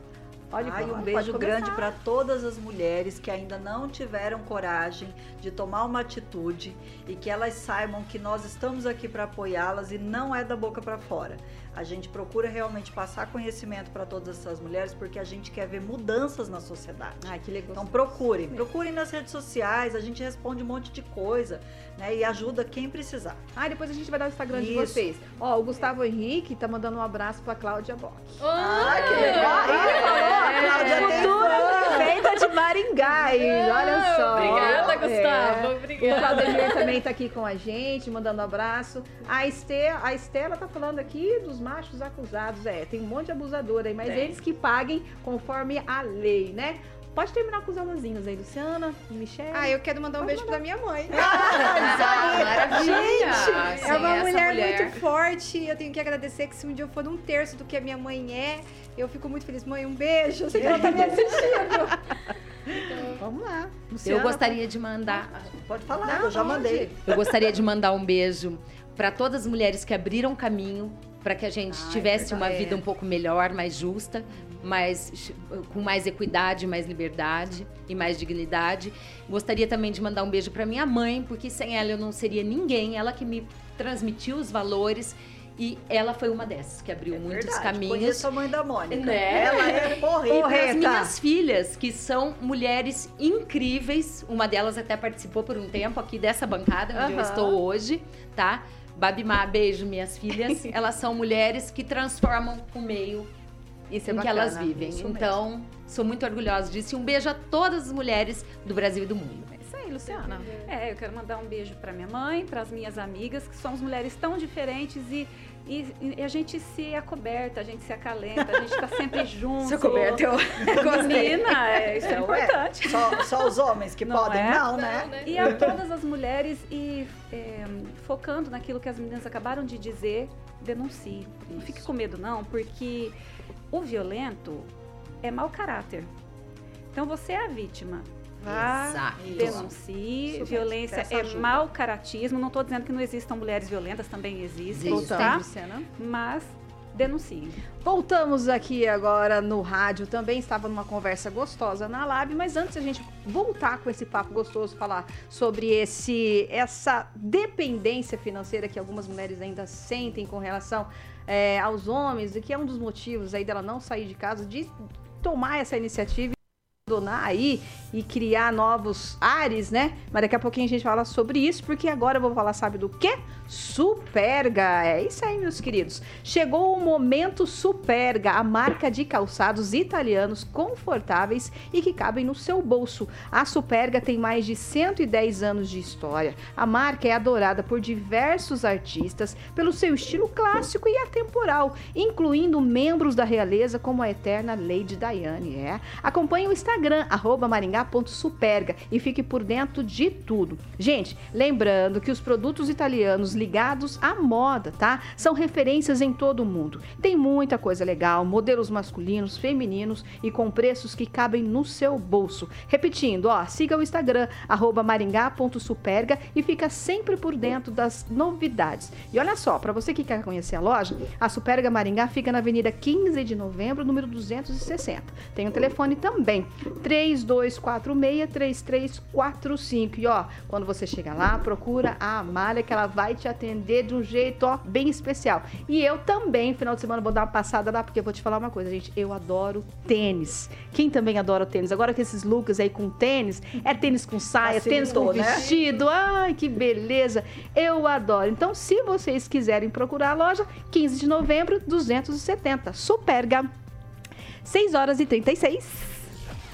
Pode, Ai, um beijo grande para todas as mulheres que ainda não tiveram coragem de tomar uma atitude e que elas saibam que nós estamos aqui para apoiá-las e não é da boca para fora. A gente procura realmente passar conhecimento para todas essas mulheres porque a gente quer ver mudanças na sociedade. Ai, que legal. Então procurem, procurem nas redes sociais, a gente responde um monte de coisa, né? E ajuda quem precisar. Ah, depois a gente vai dar o Instagram Isso. de vocês. Ó, o Gustavo Henrique tá mandando um abraço para Cláudia Bock. Oh, ah, que legal. Ele falou, a Cláudia Futura prefeita de Maringá, hein? olha só. Obrigada, Gustavo. É. Obrigada. O Claudemir também tá aqui com a gente, mandando um abraço. A, Estela, a Estela tá falando aqui dos machos acusados. É, tem um monte de abusador aí, mas tem. eles que paguem conforme a lei, né? Pode terminar com os alôzinhos aí, Luciana, Michelle. Ah, eu quero mandar um Pode beijo mandar. pra minha mãe. Ah, maravilha! Gente, é uma mulher, mulher, muito forte. Eu tenho que agradecer que se um dia eu for um terço do que a minha mãe é, eu fico muito feliz. Mãe, um beijo. Eu sei que ela tá me assistindo. Então, vamos lá. Luciana, eu gostaria de mandar. Pode falar, Não, eu já mandei. Eu gostaria de mandar um beijo para todas as mulheres que abriram caminho para que a gente Ai, tivesse uma vida um pouco melhor, mais justa, mais, com mais equidade, mais liberdade e mais dignidade. Gostaria também de mandar um beijo para minha mãe, porque sem ela eu não seria ninguém. Ela que me transmitiu os valores e ela foi uma dessas que abriu é muitos verdade. caminhos. Conheço a mãe da Mônica. Né? Ela é porreta. E as minhas filhas, que são mulheres incríveis, uma delas até participou por um tempo aqui dessa bancada onde eu estou hoje, tá? Babimá, beijo, minhas filhas. elas são mulheres que transformam o meio isso é em bacana, que elas vivem. Então, mesmo. sou muito orgulhosa disso. E um beijo a todas as mulheres do Brasil e do mundo. É isso aí, Luciana. É, eu quero mandar um beijo para minha mãe, para as minhas amigas, que somos mulheres tão diferentes e e, e, a gente se acoberta, a gente se acalenta, a gente está sempre junto. Se acoberta, eu Menina, é, isso é, é importante. Só, só, os homens que não podem, é? não, né? né? E a todas as mulheres e é, focando naquilo que as meninas acabaram de dizer, denuncie. Isso. Não fique com medo, não, porque o violento é mau caráter. Então você é a vítima. Vá, Exato. denuncie. Isso. Violência é mau caratismo. Não estou dizendo que não existam mulheres violentas, também existem, Existe. tá? Mas denuncie. Voltamos aqui agora no rádio. Também estava numa conversa gostosa na Lab, mas antes a gente voltar com esse papo gostoso, falar sobre esse essa dependência financeira que algumas mulheres ainda sentem com relação é, aos homens, e que é um dos motivos aí dela não sair de casa, de tomar essa iniciativa abandonar aí e criar novos ares, né? Mas daqui a pouquinho a gente fala sobre isso, porque agora eu vou falar, sabe do quê? Superga. É isso aí, meus queridos. Chegou o momento Superga, a marca de calçados italianos confortáveis e que cabem no seu bolso. A Superga tem mais de 110 anos de história. A marca é adorada por diversos artistas pelo seu estilo clássico e atemporal, incluindo membros da realeza como a eterna Lady Diane. É. Acompanhe o Instagram maringá.superga e fique por dentro de tudo. Gente, lembrando que os produtos italianos ligados à moda, tá? São referências em todo o mundo. Tem muita coisa legal, modelos masculinos, femininos e com preços que cabem no seu bolso. Repetindo, ó, siga o Instagram, maringá.superga e fica sempre por dentro das novidades. E olha só, para você que quer conhecer a loja, a Superga Maringá fica na Avenida 15 de Novembro, número 260. Tem o um telefone também, 3246-3345. E ó, quando você chega lá, procura a Amália que ela vai te atender de um jeito ó, bem especial. E eu também, final de semana, vou dar uma passada lá, porque eu vou te falar uma coisa, gente. Eu adoro tênis. Quem também adora tênis? Agora que esses looks aí com tênis, é tênis com saia, tênis com né? vestido. Ai, que beleza. Eu adoro. Então, se vocês quiserem procurar a loja, 15 de novembro, 270. Superga. 6 horas e 36.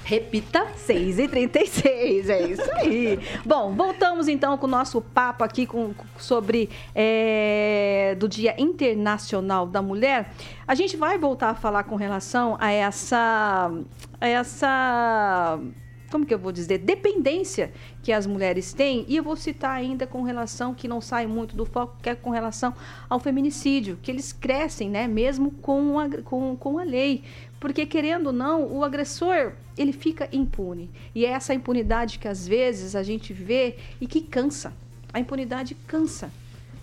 Repita. 6 e 36 é isso aí. Bom, voltamos então com o nosso papo aqui com, sobre é, do Dia Internacional da Mulher. A gente vai voltar a falar com relação a essa, a essa como que eu vou dizer, dependência que as mulheres têm. E eu vou citar ainda com relação, que não sai muito do foco, que é com relação ao feminicídio, que eles crescem, né, mesmo com a, com, com a lei. Porque, querendo ou não, o agressor, ele fica impune. E é essa impunidade que às vezes a gente vê e que cansa. A impunidade cansa.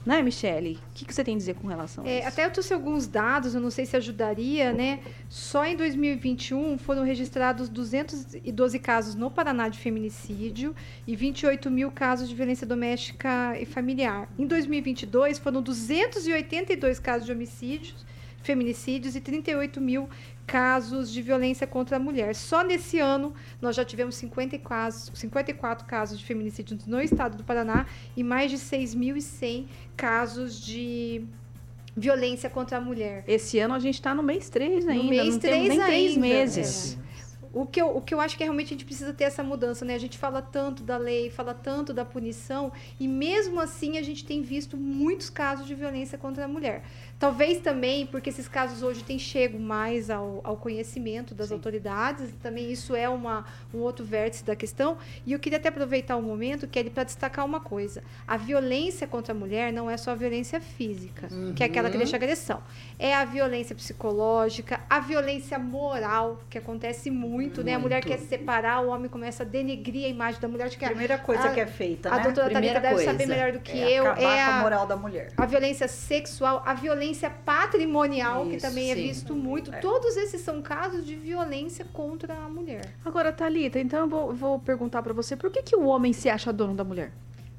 Né, Michele? O que, que, você tem a dizer com relação a é, isso? Até eu trouxe alguns dados, eu não sei se ajudaria, né? Só em 2021 foram registrados 212 casos no Paraná de feminicídio e 28 mil casos de violência doméstica e familiar. Em 2022 foram 282 casos de homicídios, feminicídios e 38 mil casos de violência contra a mulher. Só nesse ano, nós já tivemos 50 casos, 54 casos de feminicídio no estado do Paraná e mais de 6.100 casos de violência contra a mulher. Esse ano a gente está no mês 3 ainda, no mês não 3 nem ainda, três meses. É. O que, eu, o que eu acho que realmente a gente precisa ter essa mudança, né? A gente fala tanto da lei, fala tanto da punição, e mesmo assim a gente tem visto muitos casos de violência contra a mulher. Talvez também porque esses casos hoje têm chego mais ao, ao conhecimento das Sim. autoridades, também isso é uma, um outro vértice da questão. E eu queria até aproveitar o um momento, que é para destacar uma coisa: a violência contra a mulher não é só a violência física, uhum. que é aquela que deixa agressão. É a violência psicológica, a violência moral, que acontece muito, muito. né? A mulher quer se separar, o homem começa a denegrir a imagem da mulher. Acho que Primeira coisa a, que é feita, a né? doutora Primeira Thalita deve saber melhor do que é eu. Acabar é com a moral da mulher. A violência sexual, a violência patrimonial, Isso, que também é sim. é visto muito. É. Todos esses são casos de violência contra a mulher. Agora, Thalita, então eu vou, vou perguntar para você, por que, que o homem se acha dono da mulher?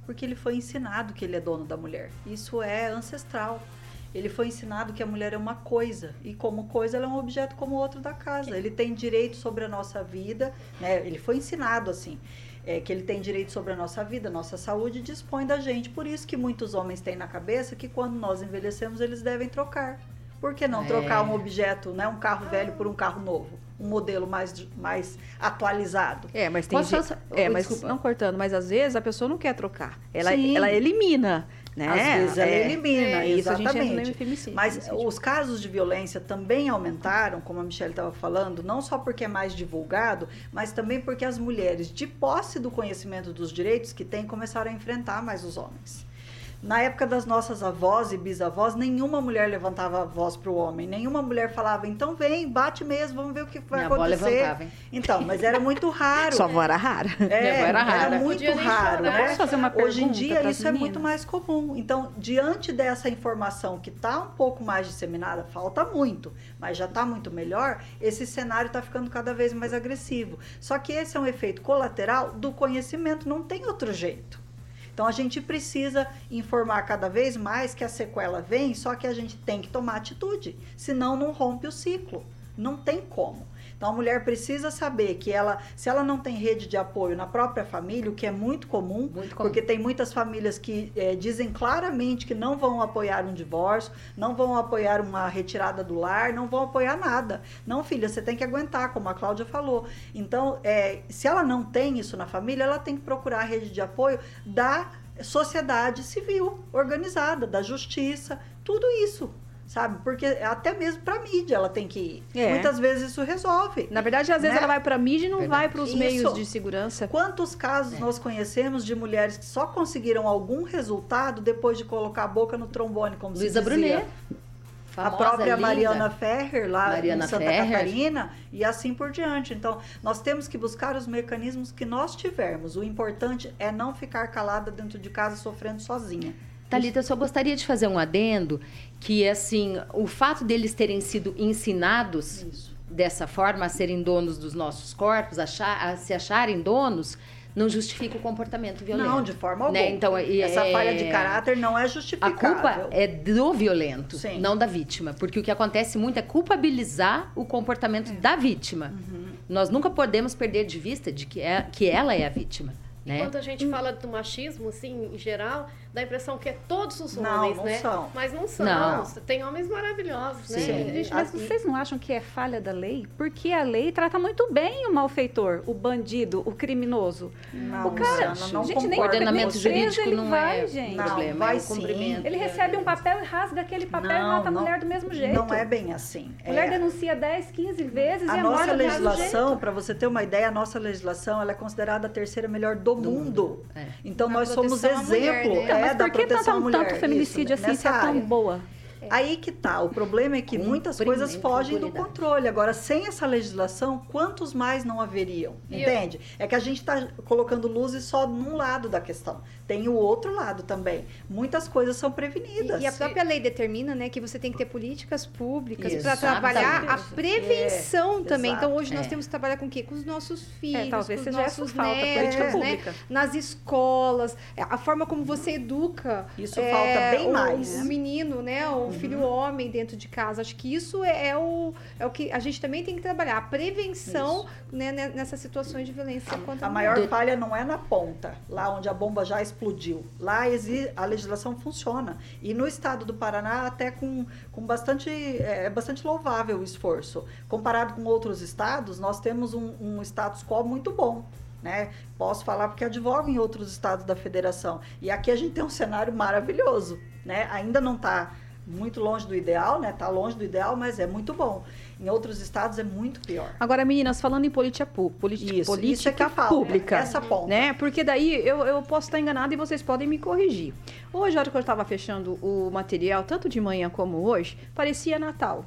Porque ele foi ensinado que ele é dono da mulher. Isso é ancestral. Ele foi ensinado que a mulher é uma coisa e como coisa ela é um objeto como outro da casa. Ele tem direito sobre a nossa vida, né? Ele foi ensinado assim. É, que ele tem direito sobre a nossa vida, nossa saúde, e dispõe da gente. Por isso que muitos homens têm na cabeça que quando nós envelhecemos eles devem trocar. Por que não é. trocar um objeto, né, um carro velho por um carro novo? Um modelo mais, mais atualizado. É, mas tem gente... é, mas não cortando, mas às vezes a pessoa não quer trocar. Ela, ela elimina. Né? Às vezes ela é, elimina, é, exatamente. Mas os casos de violência também aumentaram, como a Michelle estava falando, não só porque é mais divulgado, mas também porque as mulheres, de posse do conhecimento dos direitos que têm, começaram a enfrentar mais os homens. Na época das nossas avós e bisavós, nenhuma mulher levantava a voz para o homem, nenhuma mulher falava, então vem, bate mesmo, vamos ver o que vai Minha acontecer. Avó levantava, hein? Então, mas era muito raro. Sua avó era rara. É, Minha avó era rara. Era muito raro, né? fazer uma Hoje em dia isso meninas? é muito mais comum. Então, diante dessa informação que está um pouco mais disseminada, falta muito, mas já está muito melhor, esse cenário está ficando cada vez mais agressivo. Só que esse é um efeito colateral do conhecimento, não tem outro jeito. Então a gente precisa informar cada vez mais que a sequela vem, só que a gente tem que tomar atitude, senão não rompe o ciclo. Não tem como. Então a mulher precisa saber que ela, se ela não tem rede de apoio na própria família, o que é muito comum, muito comum. porque tem muitas famílias que é, dizem claramente que não vão apoiar um divórcio, não vão apoiar uma retirada do lar, não vão apoiar nada. Não, filha, você tem que aguentar, como a Cláudia falou. Então, é, se ela não tem isso na família, ela tem que procurar a rede de apoio da sociedade civil organizada, da justiça, tudo isso sabe? Porque até mesmo para mídia ela tem que ir. É. Muitas vezes isso resolve. Na verdade, às vezes né? ela vai para mídia e não Verdade. vai para os meios de segurança. Quantos casos é. nós conhecemos de mulheres que só conseguiram algum resultado depois de colocar a boca no trombone, como Luísa? Brunet. Famosa, a própria linda. Mariana Ferrer, lá Mariana em Santa Ferrer. Catarina, e assim por diante. Então, nós temos que buscar os mecanismos que nós tivermos. O importante é não ficar calada dentro de casa sofrendo sozinha. Talita, eu só gostaria de fazer um adendo que assim, o fato deles terem sido ensinados Isso. dessa forma a serem donos dos nossos corpos, achar, a se acharem donos, não justifica o comportamento violento. Não, de forma né? alguma. Né? Então, Essa é... falha de caráter não é justificável. A culpa é do violento, Sim. não da vítima. Porque o que acontece muito é culpabilizar o comportamento é. da vítima. Uhum. Nós nunca podemos perder de vista de que, é, que ela é a vítima. Né? Quando a gente fala do machismo, assim, em geral, dá a impressão que é todos os Não, homens, não né? são. Mas não são. Não. Tem homens maravilhosos, né? Sim. Gente, mas Assim- vocês não acham que é falha da lei? Porque a lei trata muito bem o malfeitor, o bandido, o criminoso. Não, o cara, não gente, nem concordo. Ordenamento preso jurídico ele não vai, é gente. Não, problema, vai é o sim. cumprimento. Ele recebe um papel e rasga aquele papel e mata a mulher do mesmo jeito. Não é bem assim. A mulher É, denuncia 10, 15 vezes a e a nossa do legislação, para você ter uma ideia, a nossa legislação ela é considerada a terceira melhor do, mundo. É. Então Na nós somos à mulher, exemplo né? É, mas por que proteção à tanto, mulher. tanto feminicídio Isso, assim se é tão área. boa? Aí que tá. O problema é que muitas coisas fogem do controle. Agora, sem essa legislação, quantos mais não haveriam? Entende? É que a gente está colocando luzes só num lado da questão. Tem o outro lado também. Muitas coisas são prevenidas. E, e a própria lei determina, né, que você tem que ter políticas públicas para trabalhar a Exatamente. prevenção É, também. exato. Então hoje nós É. temos que trabalhar com o quê? Com os nossos filhos, É, talvez com os nossos falta, netos, política né? Nas escolas, é, a forma como você educa. Isso é, falta bem o, mais. O menino, né, o filho homem dentro de casa. Acho que isso é, é o, é o que a gente também tem que trabalhar. A prevenção né, ne- nessas situações de violência contra A a maior falha não é na ponta, lá onde a bomba já explodiu. Lá exi- a legislação funciona. E no estado do Paraná, até com, com bastante. É bastante louvável o esforço. Comparado com outros estados, nós temos um, um status quo muito bom. Né? Posso falar porque advogo em outros estados da federação. E aqui a gente tem um cenário maravilhoso. Né? Ainda não está muito longe do ideal, né? Está longe do ideal, mas é muito bom. Em outros estados é muito pior. Agora, meninas, falando em política, política, Isso, política isso é que falta, pública. essa ponta. Né? Porque daí eu, eu posso estar enganada e vocês podem me corrigir. Hoje, a hora que eu estava fechando o material, tanto de manhã como hoje, parecia Natal.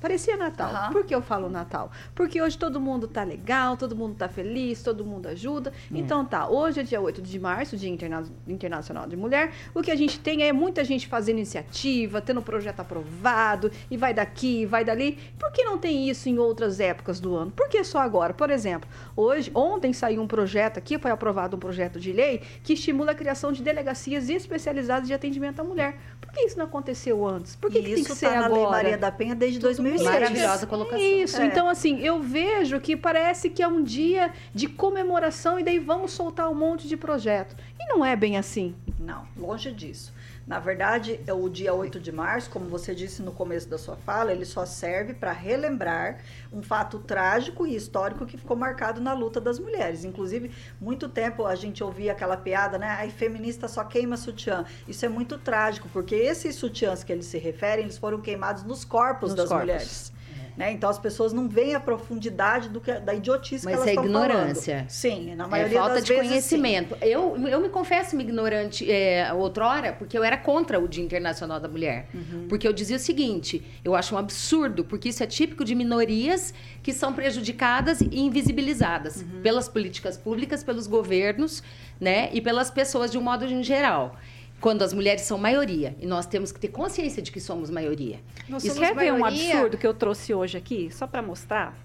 Parecia Natal. Aham. Por que eu falo Natal? Porque hoje todo mundo tá legal, todo mundo tá feliz, todo mundo ajuda. Então tá, hoje é dia 8 de março, Dia Interna- Internacional de Mulher. O que a gente tem é muita gente fazendo iniciativa, tendo projeto aprovado, e vai daqui, vai dali. Por que não tem isso em outras épocas do ano? Por que só agora? Por exemplo, hoje, ontem saiu um projeto aqui, foi aprovado um projeto de lei que estimula a criação de delegacias especializadas de atendimento à mulher. Por que isso não aconteceu antes? Por que, que tem isso que ser está na agora? Lei Maria da Penha desde 2006. Maravilhosa colocação. Isso, É. então assim, eu vejo que parece que é um dia de comemoração e daí vamos soltar um monte de projeto. E não é bem assim. Não, longe disso. Na verdade, é o dia 8 de março, como você disse no começo da sua fala, ele só serve para relembrar um fato trágico e histórico que ficou marcado na luta das mulheres. Inclusive, muito tempo a gente ouvia aquela piada, né? Ai, feminista só queima sutiã. Isso é muito trágico, porque esses sutiãs que eles se referem, eles foram queimados nos corpos Nos das corpos. mulheres. Né? Então as pessoas não veem a profundidade do que, da idiotice Mas que elas é estão ignorância. falando. Sim, na É maioria falta das de vezes, sim. conhecimento. Eu, eu me confesso ignorante é, outrora, porque eu era contra o Dia Internacional da Mulher. Uhum. Porque eu dizia o seguinte: eu acho um absurdo, porque isso é típico de minorias que são prejudicadas e invisibilizadas Uhum. pelas políticas públicas, pelos governos, né? E pelas pessoas de um modo em geral. Quando as mulheres são maioria. E nós temos que ter consciência de que somos maioria. Nós Isso somos quer ver um maioria. absurdo que eu trouxe hoje aqui, só para mostrar?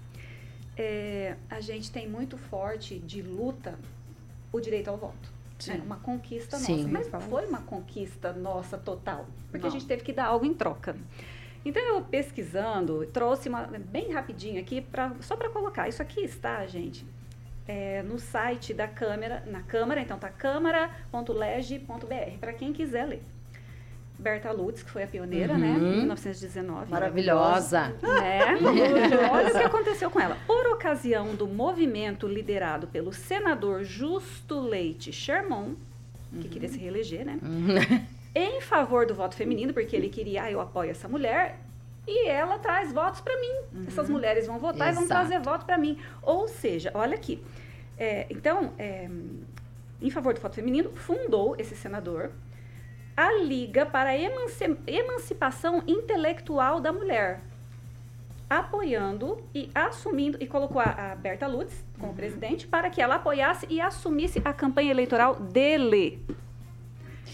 É, a gente tem muito forte de luta o direito ao voto. né? Uma conquista Sim. nossa. Mas não foi uma conquista nossa total. Porque Não. a gente teve que dar algo em troca. Então, eu pesquisando, trouxe uma bem rapidinho aqui, pra, só para colocar. Isso aqui está, gente, é, no site da Câmara, na Câmara, então tá câmara.lege.br, para quem quiser ler. Berta Lutz, que foi a pioneira, né, em 1919. Maravilhosa. Né? Olha o que aconteceu com ela. Por ocasião do movimento liderado pelo senador Justo Leite Sherman, que queria se reeleger, né? Em favor do voto feminino, porque ele queria, ah, eu apoio essa mulher, e ela traz votos para mim. Essas mulheres vão votar e vão Exato. trazer voto para mim. Ou seja, olha aqui. É, então, é, em favor do voto feminino, fundou esse senador a Liga para a Emanci- Emancipação Intelectual da Mulher, apoiando e assumindo, e colocou a, a Berta Lutz como presidente para que ela apoiasse e assumisse a campanha eleitoral dele.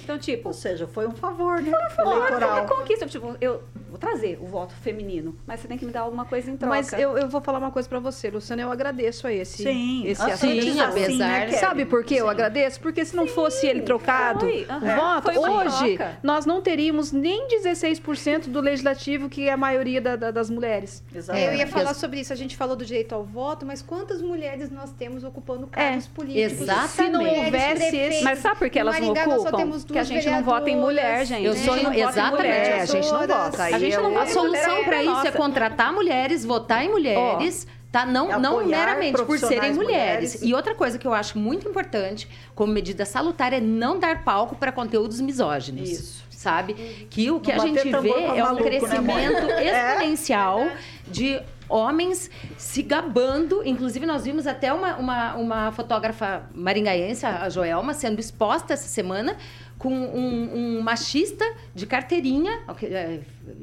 Então, tipo, Ou seja, foi um favor, né? Olha, Eleitoral. foi conquista. Tipo, eu vou trazer o voto feminino, mas você tem que me dar alguma coisa em troca. Mas eu, eu vou falar uma coisa pra você, Luciana, eu agradeço a esse, Sim, esse assim, assunto. Sim, assim, apesar- né, Kelly? Sabe por que eu agradeço? Porque se não fosse ele trocado, foi, o aham, voto, foi uma hoje troca. nós não teríamos nem 16% do legislativo, que é a maioria da- da- das mulheres. Exatamente. É, eu ia porque falar sobre isso. A gente falou do direito ao voto, mas quantas mulheres nós temos ocupando cargos políticos? exatamente. Se não houvesse esse- Mas sabe por que elas não Maringá, nós só Porque a gente não vota em mulher, gente. Eu sou- não exatamente. mulher. É, a gente não vota. A gente é não A solução para é isso é contratar mulheres, votar em mulheres. Tá? Não, não meramente por serem mulheres. mulheres. E outra coisa que eu acho muito importante, como medida salutar, é não dar palco para conteúdos misóginos. Isso. Sabe? Que o que Não a gente vê é um maluco, né, crescimento mãe? exponencial de homens se gabando. Inclusive, nós vimos até uma, uma, uma fotógrafa maringaense, a Joelma, sendo exposta essa semana com um, um machista de carteirinha, é,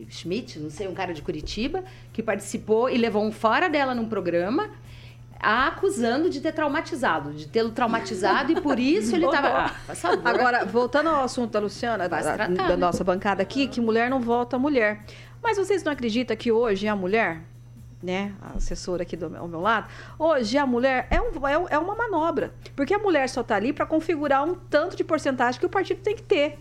Schmidt, não sei, um cara de Curitiba, que participou e levou um fora dela num programa, a acusando de ter traumatizado, de tê-lo traumatizado e por isso ele estava. Agora, voltando ao assunto da Luciana, da, tratar, da né? nossa bancada aqui, que mulher não vota mulher. Mas vocês não acreditam que hoje a mulher, né, a assessora aqui do, ao meu lado, hoje a mulher é, um, é, é uma manobra. Porque a mulher só está ali para configurar um tanto de porcentagem que o partido tem que ter.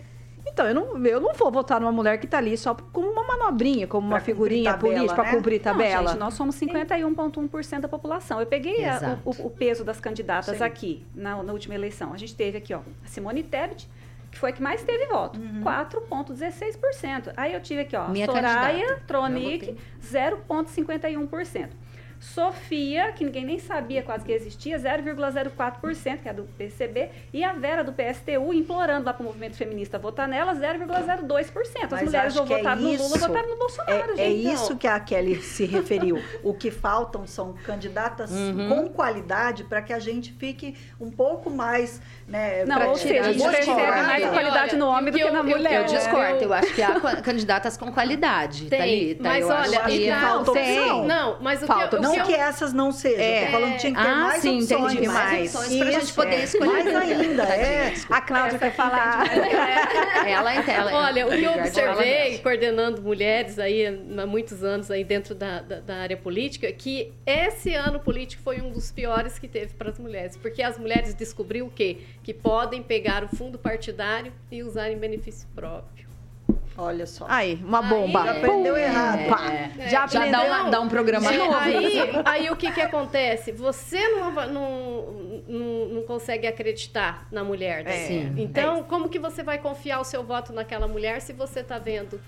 Então, eu não, eu não vou votar numa mulher que está ali só como uma manobrinha, como uma Pra cumprir figurinha tabela, política, para né? cumprir tabela. Não, gente, nós somos 51,1% da população. Eu peguei a- o- o peso das candidatas Sim. aqui na, na última eleição. A gente teve aqui, ó, a Simone Tebet, que foi a que mais teve voto, 4,16%. Aí eu tive aqui, ó, Minha Soraya candidata. Tronic, Eu 0,51%. Sofia, que ninguém nem sabia quase que existia, 0,04%, que é do PCB, e a Vera do PSTU, implorando lá para o movimento feminista votar nela, 0,02%. As Mas mulheres ou que é no Lula votaram no Bolsonaro, É, é gente. isso que a Kelly se referiu. O que faltam são candidatas com qualidade para que a gente fique um pouco mais. Né, Não, ou seja, a gente percebe mais Olha, qualidade no homem do eu- que na eu- mulher. Eu né? discordo, eu acho que há candidatas com qualidade, Tem, Thalita. mas eu olha, acho acho que... não, falta tem. opção. Não, mas o Falta que, eu- Não que essas não sejam, É. tô falando que tinha que ter Ah, mais sim, opções. entendi. Mais mais. opções pra Isso, gente poder é. escolher. Mais ainda, é. A Cláudia quer falar. Ela, ela, Olha, o que eu observei, coordenando mulheres aí há muitos anos aí dentro da, da, da área política, que esse ano político foi um dos piores que teve para as mulheres, porque as mulheres descobriram o quê? Que podem pegar o fundo partidário e usar em benefício próprio. Olha só. Aí, uma Aí, bomba. já aprendeu Pum, errado. É. Já Já aprendeu. dá, uma- dá um programa É, novo. aí, aí o que que acontece? Você não, não, não, não consegue acreditar na mulher. daí. É, Sim. Então, como que você vai confiar o seu voto naquela mulher se você está vendo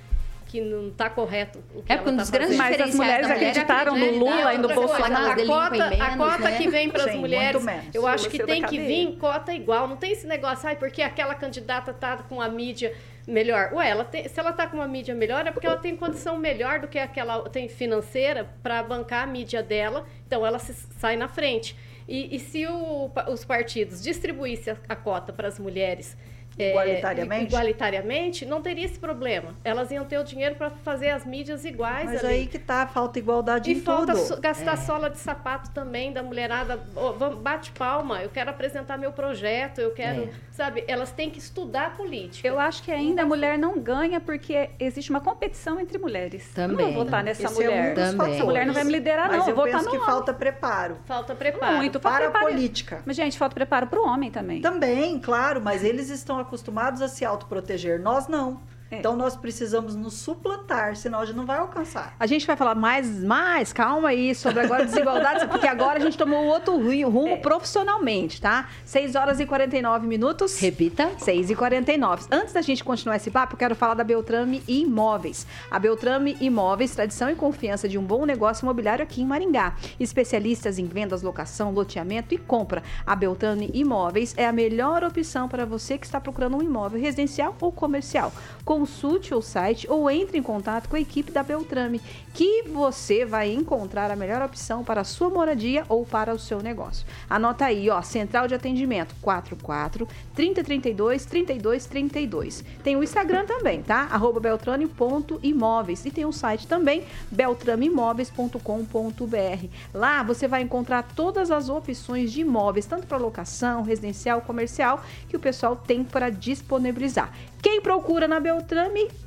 que não está correto o que É porque um tá grandes? Mas as mulheres mulher é acreditaram no Lula né? e no Bolsonaro. A cota, menos, a cota né? que vem para as mulheres, eu acho que tem que vir cota igual. Não tem esse negócio, ai, porque aquela candidata tá com a mídia melhor. Ué, ela tem- se ela tá com uma mídia melhor, é porque ela tem condição melhor do que aquela tem financeira para bancar a mídia dela. Então ela se, sai na frente. E, e se o os partidos distribuíssem a, a cota para as mulheres é, Igualitariamente? igualitariamente, não teria esse problema. Elas iam ter o dinheiro para fazer as mídias iguais Mas ali. aí que tá, falta igualdade E em falta tudo. so- gastar sola de sapato também da mulherada. Vamos- bate palma, eu quero apresentar meu projeto, eu quero. É. Sabe, elas têm que estudar política. Eu acho que ainda a mulher não ganha porque existe uma competição entre mulheres. Também. Eu não vou votar nessa Esse mulher. é um dos Também. Essa mulher não vai me liderar, Mas não. eu Eu vou votar penso que homem. falta preparo. Falta preparo. Muito. falta Para a preparo. política. Mas, gente, falta preparo para o homem também. Também, claro, mas eles estão acostumados a se autoproteger. Nós não. É. Então nós precisamos nos suplantar, senão a gente não vai alcançar. A gente vai falar mais, mais, calma aí, sobre agora desigualdades, porque agora a gente tomou outro ru- rumo profissionalmente, tá? 6 horas e 49 minutos. Repita. 6 e 49 Antes da gente continuar esse papo, eu quero falar da Beltrame Imóveis. A Beltrame Imóveis, tradição e confiança de um bom negócio imobiliário aqui em Maringá. Especialistas em vendas, locação, loteamento e compra. A Beltrame Imóveis é a melhor opção para você que está procurando um imóvel residencial ou comercial. Consulte o site ou entre em contato com a equipe da Beltrame, que você vai encontrar a melhor opção para a sua moradia ou para o seu negócio. Anota aí, ó, Central de Atendimento 44 3032 3232. Tem o Instagram também, tá? Arroba beltrame.imóveis e tem o site também beltrameimóveis.com.br. Lá você vai encontrar todas as opções de imóveis, tanto para locação, residencial, comercial, que o pessoal tem para disponibilizar. Quem procura na Beltrame,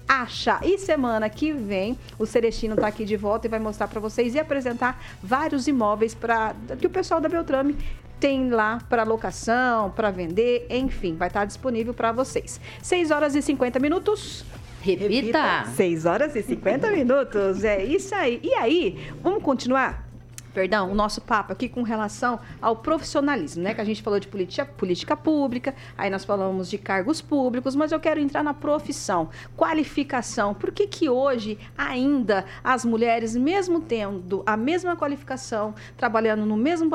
acha. E semana que vem, o Celestino tá aqui de volta e vai mostrar para vocês e apresentar vários imóveis para que o pessoal da Beltrame tem lá para locação, para vender, enfim, vai estar disponível para vocês. 6 horas e 50 minutos. Repita. 6 horas e 50 minutos. É isso aí. E aí, vamos continuar? Perdão, o nosso papo aqui com relação ao profissionalismo, né? Que a gente falou de política, política pública, aí nós falamos de cargos públicos, mas eu quero entrar na profissão, qualificação. Por que que hoje ainda as mulheres, mesmo tendo a mesma qualificação, trabalhando no mesmo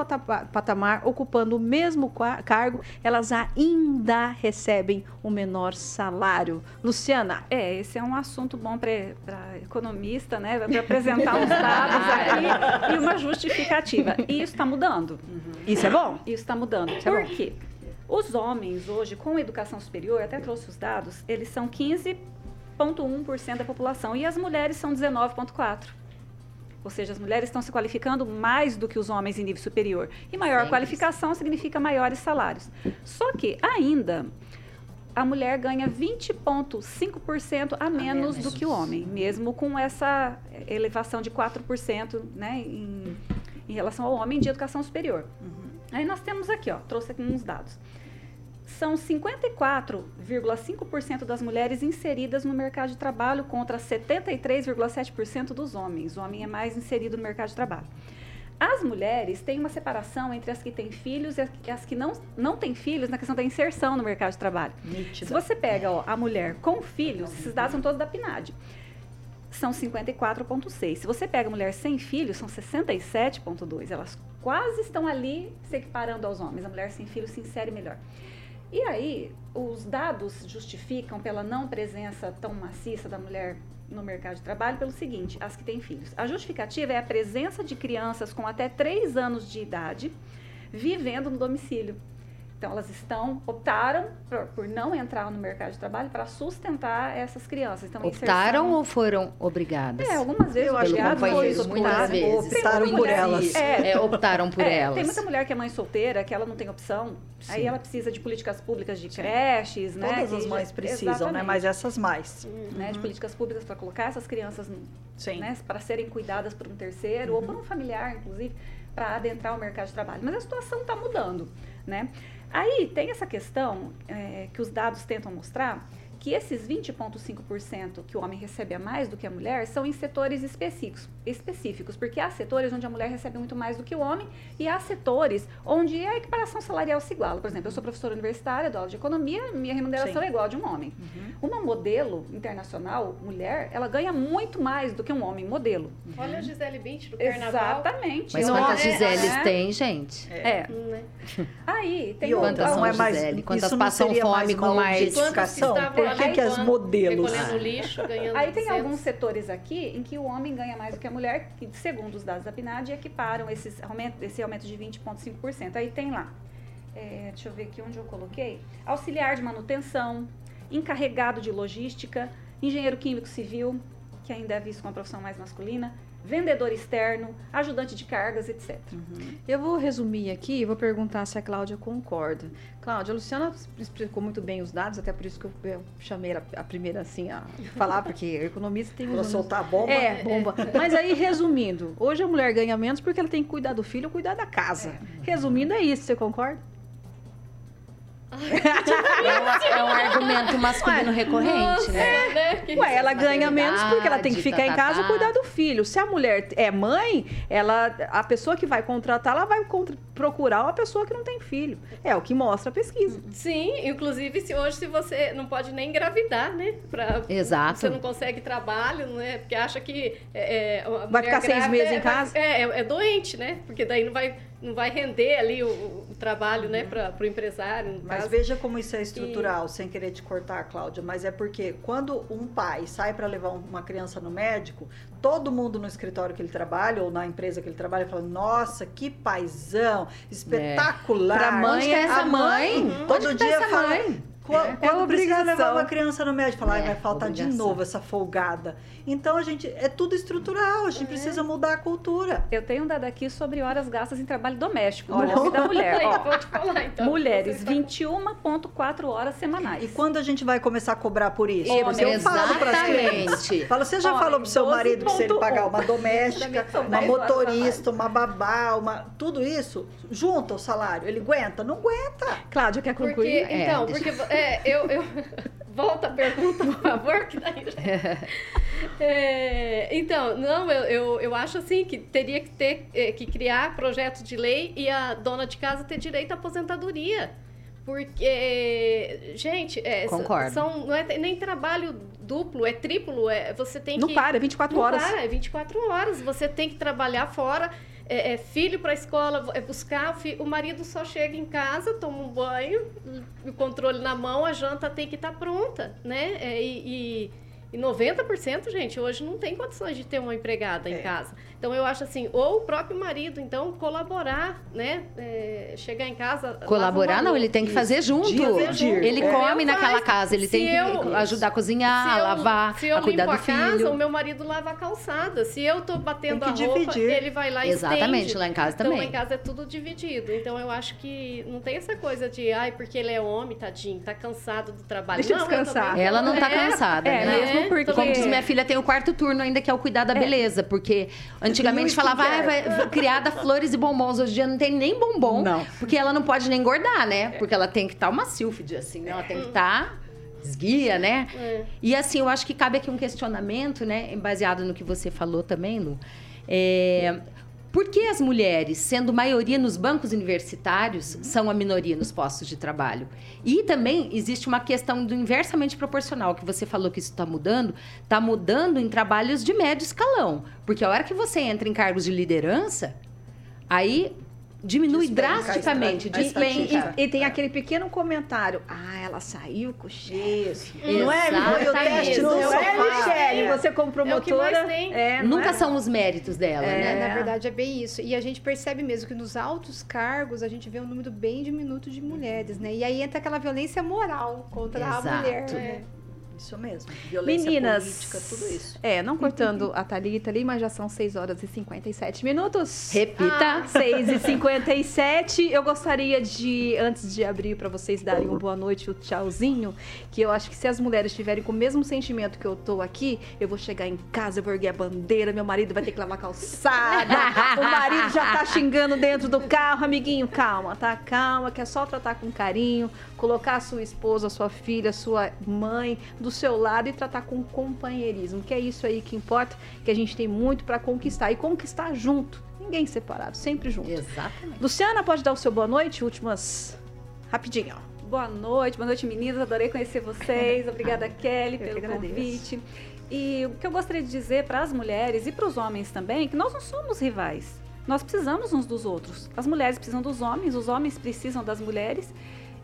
patamar, ocupando o mesmo cargo, elas ainda recebem o menor salário? Luciana? É, esse é um assunto bom para economista, né? Para apresentar os dados aqui e uma justificativa justificativa. E isso está mudando. Uhum. Isso é bom? Isso está mudando. Isso é Por é quê? Os homens hoje, com educação superior, até trouxe os dados, eles são 15,1% da população e as mulheres são 19,4%. Ou seja, as mulheres estão se qualificando mais do que os homens em nível superior. E maior Sim, qualificação significa maiores salários. Só que ainda a mulher ganha 20,5% a, a menos, do que o homem, mesmo com essa elevação de 4% né, em, em relação ao homem de educação superior. Uhum. Aí nós temos aqui, ó, trouxe aqui uns dados. São 54,5% das mulheres inseridas no mercado de trabalho contra 73,7% dos homens. O homem é mais inserido no mercado de trabalho. As mulheres têm uma separação entre as que têm filhos e as que não, não têm filhos na questão da inserção no mercado de trabalho. Se você pega ó, a mulher com filhos, esses dados são todos da PNAD são 54,6. Se você pega mulher sem filhos, são 67,2. Elas quase estão ali se equiparando aos homens. A mulher sem filhos se insere melhor. E aí, os dados justificam pela não presença tão maciça da mulher no mercado de trabalho pelo seguinte: as que têm filhos. A justificativa é a presença de crianças com até 3 anos de idade vivendo no domicílio. Então, elas estão, optaram por, por, não entrar no mercado de trabalho para sustentar essas crianças. Então, optaram inserção... ou foram obrigadas? É, algumas vezes eu acho que muitas vezes. Optaram por elas. É, é, optaram por é, elas. Tem muita mulher que é mãe solteira, que ela não tem opção. Sim. Aí ela precisa de políticas públicas de creches, Sim. né? Todas as mães precisam, Exatamente. né? Mas essas mais. Uhum. Né? De políticas públicas para colocar essas crianças, né? Para serem cuidadas por um terceiro uhum. ou por um familiar, inclusive, para adentrar o mercado de trabalho. Mas a situação está mudando, né? Aí tem essa questão é, que os dados tentam mostrar que esses 20,5% que o homem recebe a mais do que a mulher são em setores específicos, específicos, porque há setores onde a mulher recebe muito mais do que o homem e há setores onde a equiparação salarial se iguala. Por exemplo, eu sou professora universitária, dou aula de economia, minha remuneração Sim. é igual a de um homem. Uhum. Uma modelo internacional, mulher, ela ganha muito mais do que um homem modelo. Uhum. Olha a Gisele Bint do carnaval. Exatamente. Mas quantas é, Giseles é, tem, gente? É. é. Né? Aí, tem e quantas são é mais, Gisele? Quantas passam fome com mais... Quantas que, que as modelos. lixo, ganhando Aí tem 200. alguns setores aqui em que o homem ganha mais do que a mulher, que segundo os dados da PNAD equiparam esses aumento, esse aumento de 20,5%. Aí tem lá, é, deixa eu ver aqui onde eu coloquei, auxiliar de manutenção, encarregado de logística, engenheiro químico civil, que ainda é visto como uma profissão mais masculina, vendedor externo, ajudante de cargas, etc. Uhum. Eu vou resumir aqui e vou perguntar se a Cláudia concorda. Cláudia, a Luciana explicou muito bem os dados, até por isso que eu, chamei a, a primeira assim a falar, porque economista tem... Vou soltar a bomba. É, bomba. Mas aí, resumindo, hoje a mulher ganha menos porque ela tem que cuidar do filho ou cuidar da casa. É. Resumindo, é isso, você concorda? É um, é um argumento masculino Ué, recorrente, né? É, né? Ué, ela ganha menos porque ela tem que ficar tá, em tá, casa tá. e cuidar do filho. Se a mulher é mãe, ela, a pessoa que vai contratar, ela vai procurar uma pessoa que não tem filho. É o que mostra a pesquisa. Sim, inclusive se hoje se você não pode nem engravidar, né? Pra, Exato. Você não consegue trabalho, né? Porque acha que é, é vai ficar seis meses em casa. É, é, é doente, né? Porque daí não vai não vai render ali o, o trabalho, né, para o empresário. Mas caso. veja como isso é estrutural, e... sem querer te cortar, Cláudia, mas é porque quando um pai sai para levar uma criança no médico, todo mundo no escritório que ele trabalha ou na empresa que ele trabalha fala: "Nossa, que paizão, espetacular". É. Pra mãe é essa mãe, mãe. todo dia fala: mãe? Quando, É obrigação. levar uma criança no médico, falar, "Ai, É, vai faltar de obrigação. novo essa folgada. Então a gente é tudo estrutural, a gente precisa mudar a cultura. Eu tenho um dado aqui sobre horas gastas em trabalho doméstico, no Olha nome da mulher. Ó, vou te falar, então. mulheres, Você fala. 21,4 horas semanais. E quando a gente vai começar a cobrar por isso? Homens, eu falo para Exatamente. Fala, você já Homem, falou pro seu 12 marido que se ele pagar um. uma doméstica, uma 10 horas motorista, uma babá, uma, tudo isso, junta o salário, ele aguenta? Não aguenta. Cláudia, quer Porque, concluir? É, então, deixa- porque é, eu, eu volta a pergunta, por favor, que daí já... É, então, não, eu, eu, eu acho assim que teria que ter é, que criar projetos de lei e a dona de casa ter direito à aposentadoria. Porque, gente, é. São, não é nem trabalho duplo, é triplo. É, você tem Não que. para, 24 Não horas. para, é 24 horas. Você tem que trabalhar fora. É, é filho para a escola, é buscar. O, marido só chega em casa, toma um banho, o controle na mão, a janta tem que estar pronta, né? É, e, e, e 90%, gente, hoje não tem condições de ter uma empregada É. em casa. Então eu acho assim, ou o próprio marido, então, colaborar, né? É, chegar em casa. Colaborar não, ele tem que fazer junto. Dividir. Ele É. come Eu naquela casa, ele Se tem que eu- ajudar a cozinhar, Se eu- a lavar, se eu a cuidar limpo do a casa, filho. o meu marido lava a calçada. Se eu tô batendo a que roupa, dividir. ele vai lá e Exatamente, estende. lá em casa Então, também. lá em casa é tudo dividido. Então, eu acho que não tem essa coisa de, ai, porque ele é homem, tadinho, tá cansado do trabalho. Deixa não, descansar. Ela não tá É, cansada, é, né? porque- Como diz minha filha, tem o quarto turno ainda que é o cuidar da beleza, porque antigamente falava, ah, skincare? vai, criada flores e bombons. Hoje em dia não tem nem bombom, Não. porque ela não pode nem engordar, né? Porque ela tem que estar uma sílfide, assim, né? Ela tem que estar esguia, né? É. E assim, eu acho que cabe aqui um questionamento, né? Baseado no que você falou também, Lu. É, por que as mulheres, sendo maioria nos bancos universitários, são a minoria nos postos de trabalho? E também existe uma questão do inversamente proporcional, que você falou que isso está mudando, está mudando em trabalhos de médio escalão. Porque a hora que você entra em cargos de liderança, aí diminui Despenca drasticamente. despenca. E, e tem aquele pequeno comentário. Ah, ela saiu com o chefe. Isso. Não é? Foi o teste no Não é, sofá. Michele? Você como promotora. É é, não Nunca é? são os méritos dela, É. né? Na verdade, é bem isso. E a gente percebe mesmo que nos altos cargos a gente vê um número bem diminuto de mulheres, né? E aí entra aquela violência moral contra Exato. a mulher. É. Né? Isso mesmo. Violência Meninas. política, tudo isso. É, não cortando a Thalita ali, mas já são 6 horas e 57 minutos. Repita. 6 e 57 Eu gostaria de, antes de abrir para vocês darem uma boa noite, o tchauzinho, que eu acho que se as mulheres estiverem com o mesmo sentimento que eu tô aqui, eu vou chegar em casa, eu vou erguer a bandeira, meu marido vai ter que lavar calçada, o marido já tá xingando dentro do carro, amiguinho, calma, tá? Calma, que é só tratar com carinho, colocar a sua esposa, a sua filha, a sua mãe do seu lado e tratar com companheirismo, que é isso aí que importa, que a gente tem muito para conquistar e conquistar junto, ninguém separado, sempre junto. Exatamente. Luciana, pode dar o seu boa noite? Últimas. Rapidinho, ó. Boa noite, boa noite meninas, adorei conhecer vocês. Obrigada, Kelly, pelo convite. E o que eu gostaria de dizer para as mulheres e para os homens também, é que nós não somos rivais. Nós precisamos uns dos outros. As mulheres precisam dos homens, os homens precisam das mulheres.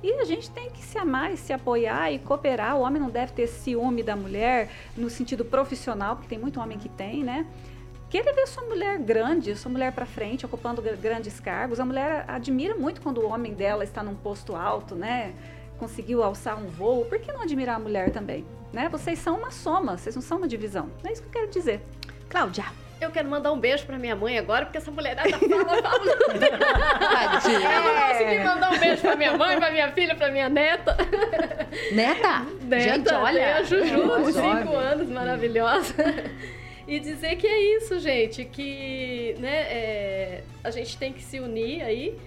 E a gente tem que se amar e se apoiar e cooperar. O homem não deve ter ciúme da mulher no sentido profissional, porque tem muito homem que tem, né? Que ele vê sua mulher grande, sua mulher para frente, ocupando gr- grandes cargos. A mulher admira muito quando o homem dela está num posto alto, né? Conseguiu alçar um voo. Por que não admirar a mulher também? Né? Vocês são uma soma, vocês não são uma divisão. É isso que eu quero dizer. Cláudia. Eu quero mandar um beijo pra minha mãe agora, porque essa mulherada fala, fala. Tadinha. Eu não consegui mandar um beijo pra minha mãe, pra minha filha, pra minha neta. Neta? Neta, Gente, olha. a Juju, de Enorme. 5 anos, maravilhosa. E dizer que é isso, gente, que né, é, a gente tem que se unir aí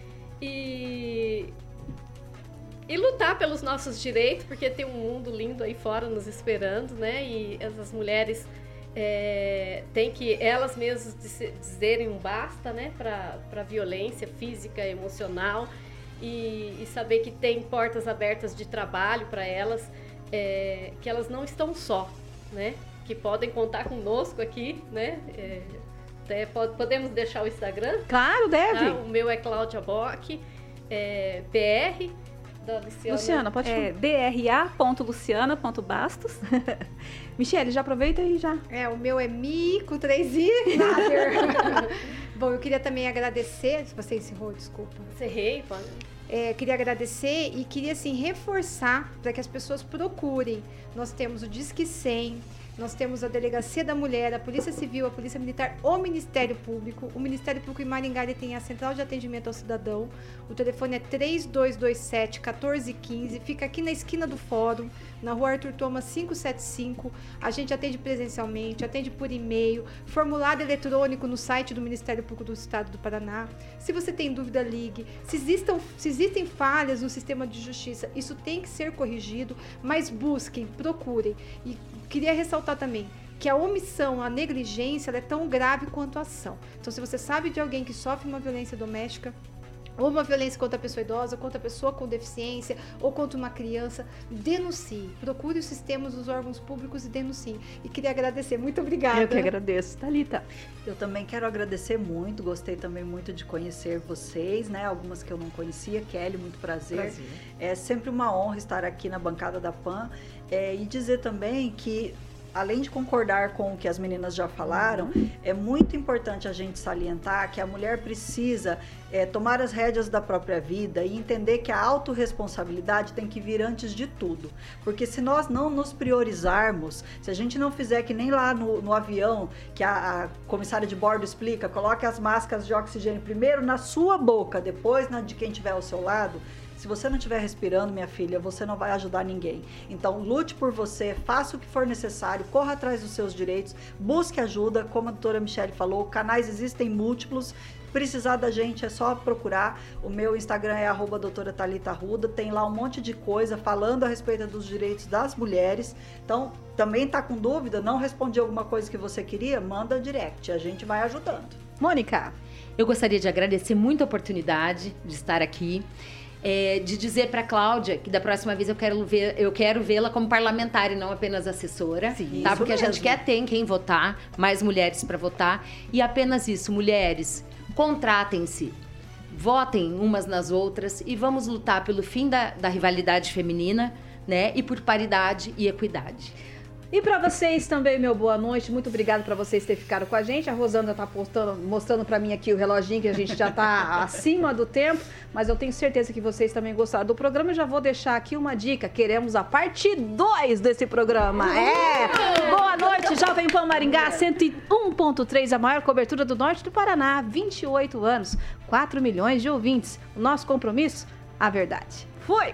e, e lutar pelos nossos direitos, porque tem um mundo lindo aí fora nos esperando, né? E essas mulheres é, têm que elas mesmas dize- dizerem um basta, né? Para a violência física, emocional e, e saber que tem portas abertas de trabalho para elas, é, que elas não estão só, né? Que podem contar conosco aqui, né? É, até po- podemos deixar o Instagram, Claro, deve. tá? O meu é Cláudia Bock, é, PR, da Luciana. Luciana, pode É dra.luciana.bastos. Michele, já aproveita e já. É, o meu é Mi com três I. Nader. Bom, eu queria também agradecer. Se você encerrou, desculpa. Encerrei, pode. é, queria agradecer e queria assim reforçar para que as pessoas procurem. Nós temos o Disque 100, nós temos a Delegacia da Mulher, a Polícia Civil, a Polícia Militar, o Ministério Público. O Ministério Público em Maringá tem a Central de Atendimento ao Cidadão. O telefone é 3227 1415. Fica aqui na esquina do Fórum, na rua Arthur Thomas 575. A gente atende presencialmente, atende por e-mail, formulário eletrônico no site do Ministério Público do Estado do Paraná. Se você tem dúvida, ligue. Se, existam, se existem falhas no sistema de justiça, isso tem que ser corrigido, mas busquem, procurem. E queria ressaltar também que a omissão, a negligência, é tão grave quanto a ação. Então, se você sabe de alguém que sofre uma violência doméstica, ou uma violência contra a pessoa idosa, contra a pessoa com deficiência, ou contra uma criança, denuncie. Procure os sistemas dos órgãos públicos e denuncie. E queria agradecer. Muito obrigada. Eu que agradeço. Thalita. Eu também quero agradecer muito, gostei também muito de conhecer vocês, né? Algumas que eu não conhecia. Kelly, muito prazer. prazer. É sempre uma honra estar aqui na bancada da PAN. É, e dizer também que além de concordar com o que as meninas já falaram, é muito importante a gente salientar que a mulher precisa é, tomar as rédeas da própria vida e entender que a autorresponsabilidade tem que vir antes de tudo. Porque se nós não nos priorizarmos, se a gente não fizer que nem lá no, no avião, que a, a, comissária de bordo explica, coloque as máscaras de oxigênio primeiro na sua boca, depois na de quem estiver ao seu lado, se você não estiver respirando, minha filha, você não vai ajudar ninguém. Então, lute por você, faça o que for necessário, corra atrás dos seus direitos, busque ajuda. Como a doutora Michelle falou, canais existem múltiplos precisar da gente é só procurar. O meu Instagram é doutora Thalita Ruda. Tem lá um monte de coisa falando a respeito dos direitos das mulheres. Então, também tá com dúvida, não respondi alguma coisa que você queria? Manda direct, a gente vai ajudando. Mônica. Eu gostaria de agradecer muito a oportunidade de estar aqui é, de dizer para Cláudia que da próxima vez eu quero ver, eu quero vê-la como parlamentar e não apenas assessora, Sim, tá? Porque mesmo. a gente quer ter em quem votar, mais mulheres para votar e apenas isso, mulheres, contratem-se, votem umas nas outras e vamos lutar pelo fim da, da rivalidade feminina, né? E por paridade e equidade. E para vocês também, meu boa noite. Muito obrigado para vocês terem ficado com a gente. A Rosana tá postando, mostrando para mim aqui o reloginho que a gente já tá acima do tempo, mas eu tenho certeza que vocês também gostaram do programa. Eu já vou deixar aqui uma dica. Queremos a parte 2 desse programa. É! Boa noite, Jovem Pan Maringá 101.3, a maior cobertura do norte do Paraná, 28 anos, 4 milhões de ouvintes. O nosso compromisso, a verdade. Fui!